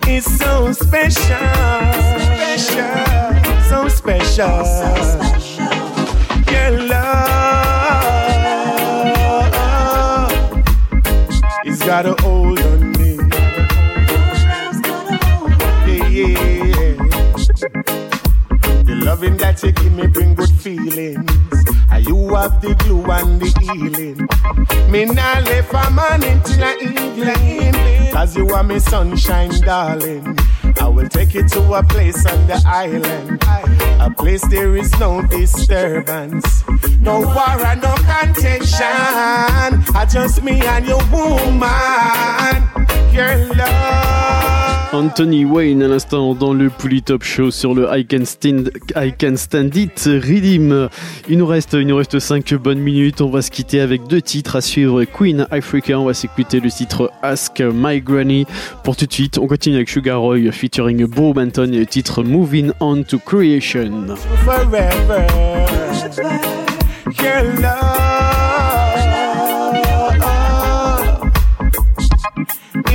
is so special, So special, so special. Your love is got a hold on me. Yeah, yeah. The loving that you give me bring good feelings. You have the glue and the healing. Me nah left a man until the evening. Cause you are my sunshine, darling. I will take you to a place on the island. A place there is no disturbance. No war and no contention. I just me and your woman. Your love Anthony Wayne à l'instant dans le Pouli Top Show sur le I Can Stand, I Can Stand It Redeem. Il nous reste, il nous reste 5 bonnes minutes. On va se quitter avec deux titres à suivre. Queen Africa, on va s'écouter le titre Ask My Granny. Pour tout de suite, on continue avec Sugar Roy featuring Bo Banton et le titre Moving On to Creation.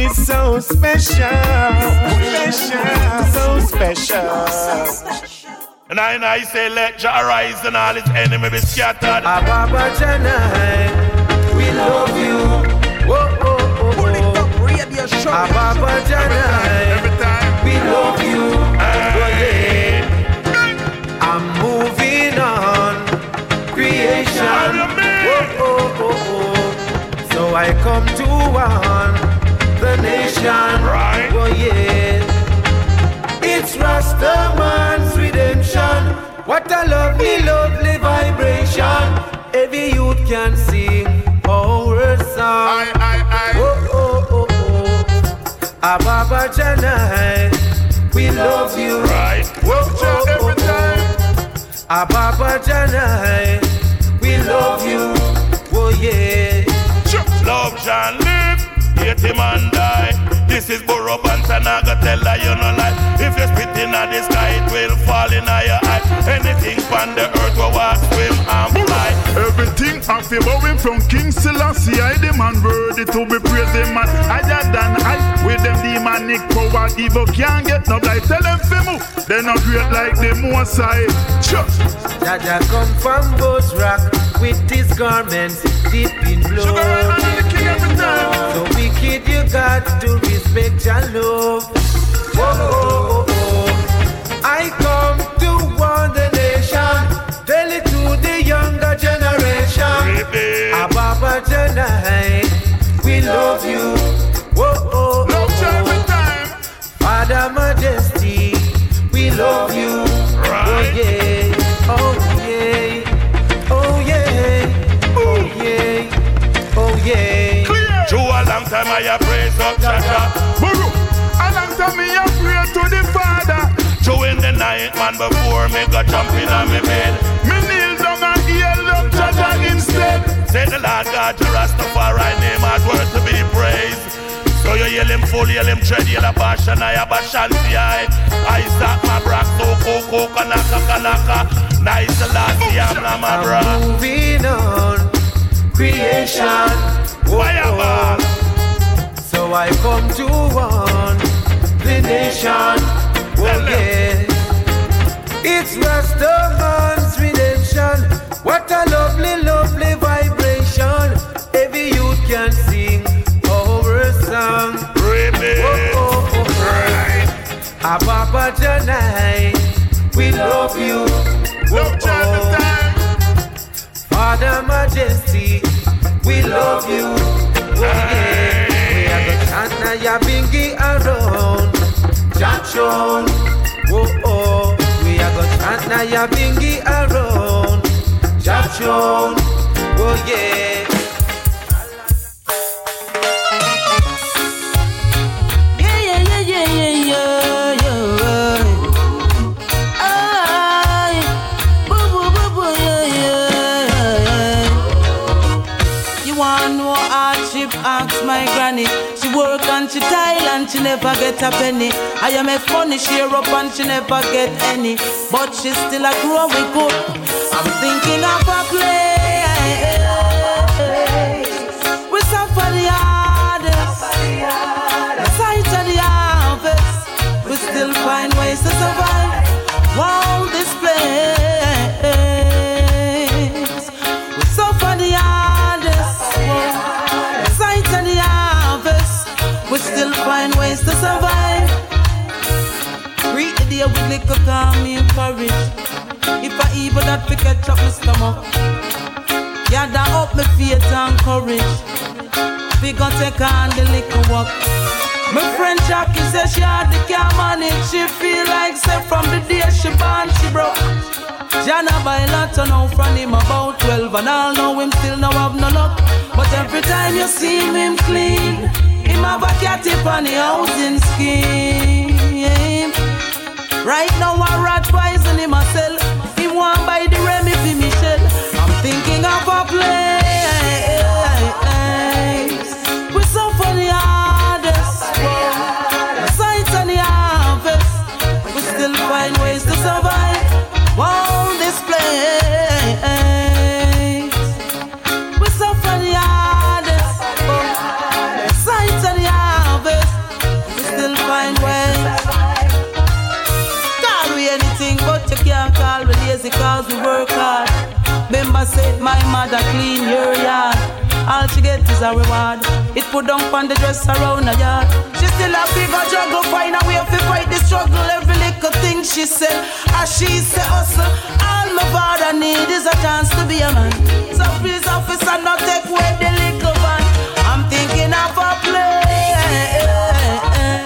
Is so special, special, so special. And I and I say, let Jah rise and all his enemy be scattered. Ah, Ababa Janai, we love you. Whoa, oh, oh, Pull it up, radio show. Ababa Janai, we love you. Oh, yeah. I'm moving on. Creation. Whoa, oh, oh, oh. So I come to one the nation. Right. Oh, yeah. It's Rastaman's redemption. What a lovely, lovely vibration. Every youth can sing our song. Oh, oh, oh, oh. Ababa Janai, we love you. Right. Whoa, oh, oh, every oh. time. Ababa Janai, we love you. Oh, yeah. Love John live, hate him and die. This is Burro Banton, I go tell her you no lie. If you spit in the sky, it will fall in your eye. Anything on the earth will walk, swim and fly. Everything I feel bowing from King Selassie, I demand worthy to be praised, him man. Higher than I, with them demonic power, evil can't get no life. Tell them to move, they not great like the Mosai. Sure. Jah Jah come from Bozrah with his garments deep in blood. So wicked you got to respect your love. Oh, oh, oh. Time I have praised up Jah Jah. Buru, a long time me a pray to the Father. Through in the night, man, before me go jump in on me bed. Me kneel down and yell up Jah Jah instead. Say the Lord God, to Rastafari name has worth to be praised. So you yell him full, yell him tread, yell a passion, I have a shanty, I. I start my brack, so coco, kanaka, kanaka. Nice, the last yam, na my bra. Moving on, creation. Fireball. So I come to warn the nation. Oh yeah, it's Rastaman's redemption. What a lovely, lovely vibration. Every youth can sing our song. Oh, oh, oh, oh. Ababa Janai, we love you. Oh, oh. Father Majesty, we love you. Oh, yeah. Are the Chana around. Oh. We are the Chana Yabingi around. Jachon. Oh, yeah. Ask my granny. She and she tile and she never get a penny. I am a funny share up and she never get any. But she still a growing good. I'm thinking of find ways to survive. Greet the day with liquor, calm me courage. If I evil that we catch up my stomach. Gather up my faith and courage. We gon' take on the liquor walk. My friend Jackie says she had the car manage. She feel like say from the day she born she broke. Jana buy lot to know from him about 12 and all know him still no have no luck. But every time you see him clean, him have a cat on the housing scheme. Right now, I rat poison in myself. He want buy the Remy for Michelle. I'm thinking of a place. Cause we work hard. Remember said my mother clean your yard. All she get is a reward. It put down on the dress around her yard. She still a big a juggle, find a way to fight the struggle. Every little thing she said, as she say hustle. All my father need is a chance to be a man. So please officer, not take away the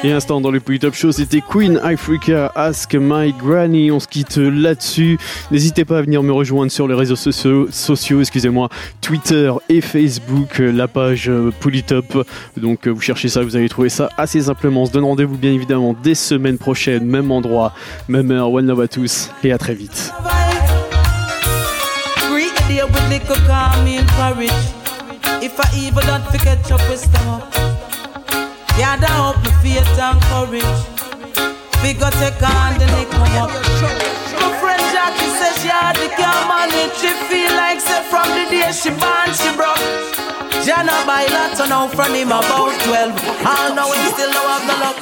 Et instant dans le Top Show, c'était Queen Africa Ask My Granny. On se quitte là-dessus. N'hésitez pas à venir me rejoindre sur les réseaux sociaux, excusez-moi, Twitter et Facebook, la page euh, Polytop. Donc euh, vous cherchez ça, vous allez trouver ça assez simplement. On se donne rendez-vous bien évidemment des semaines prochaines, même endroit, même heure. One love à tous et à très vite. Gather up my faith and courage. Figure take on the neck come up. My friend Jackie says she had the manage. She feel like say from the day she born she broke. Jana by lot to now from him about 12. All know we still know have the luck.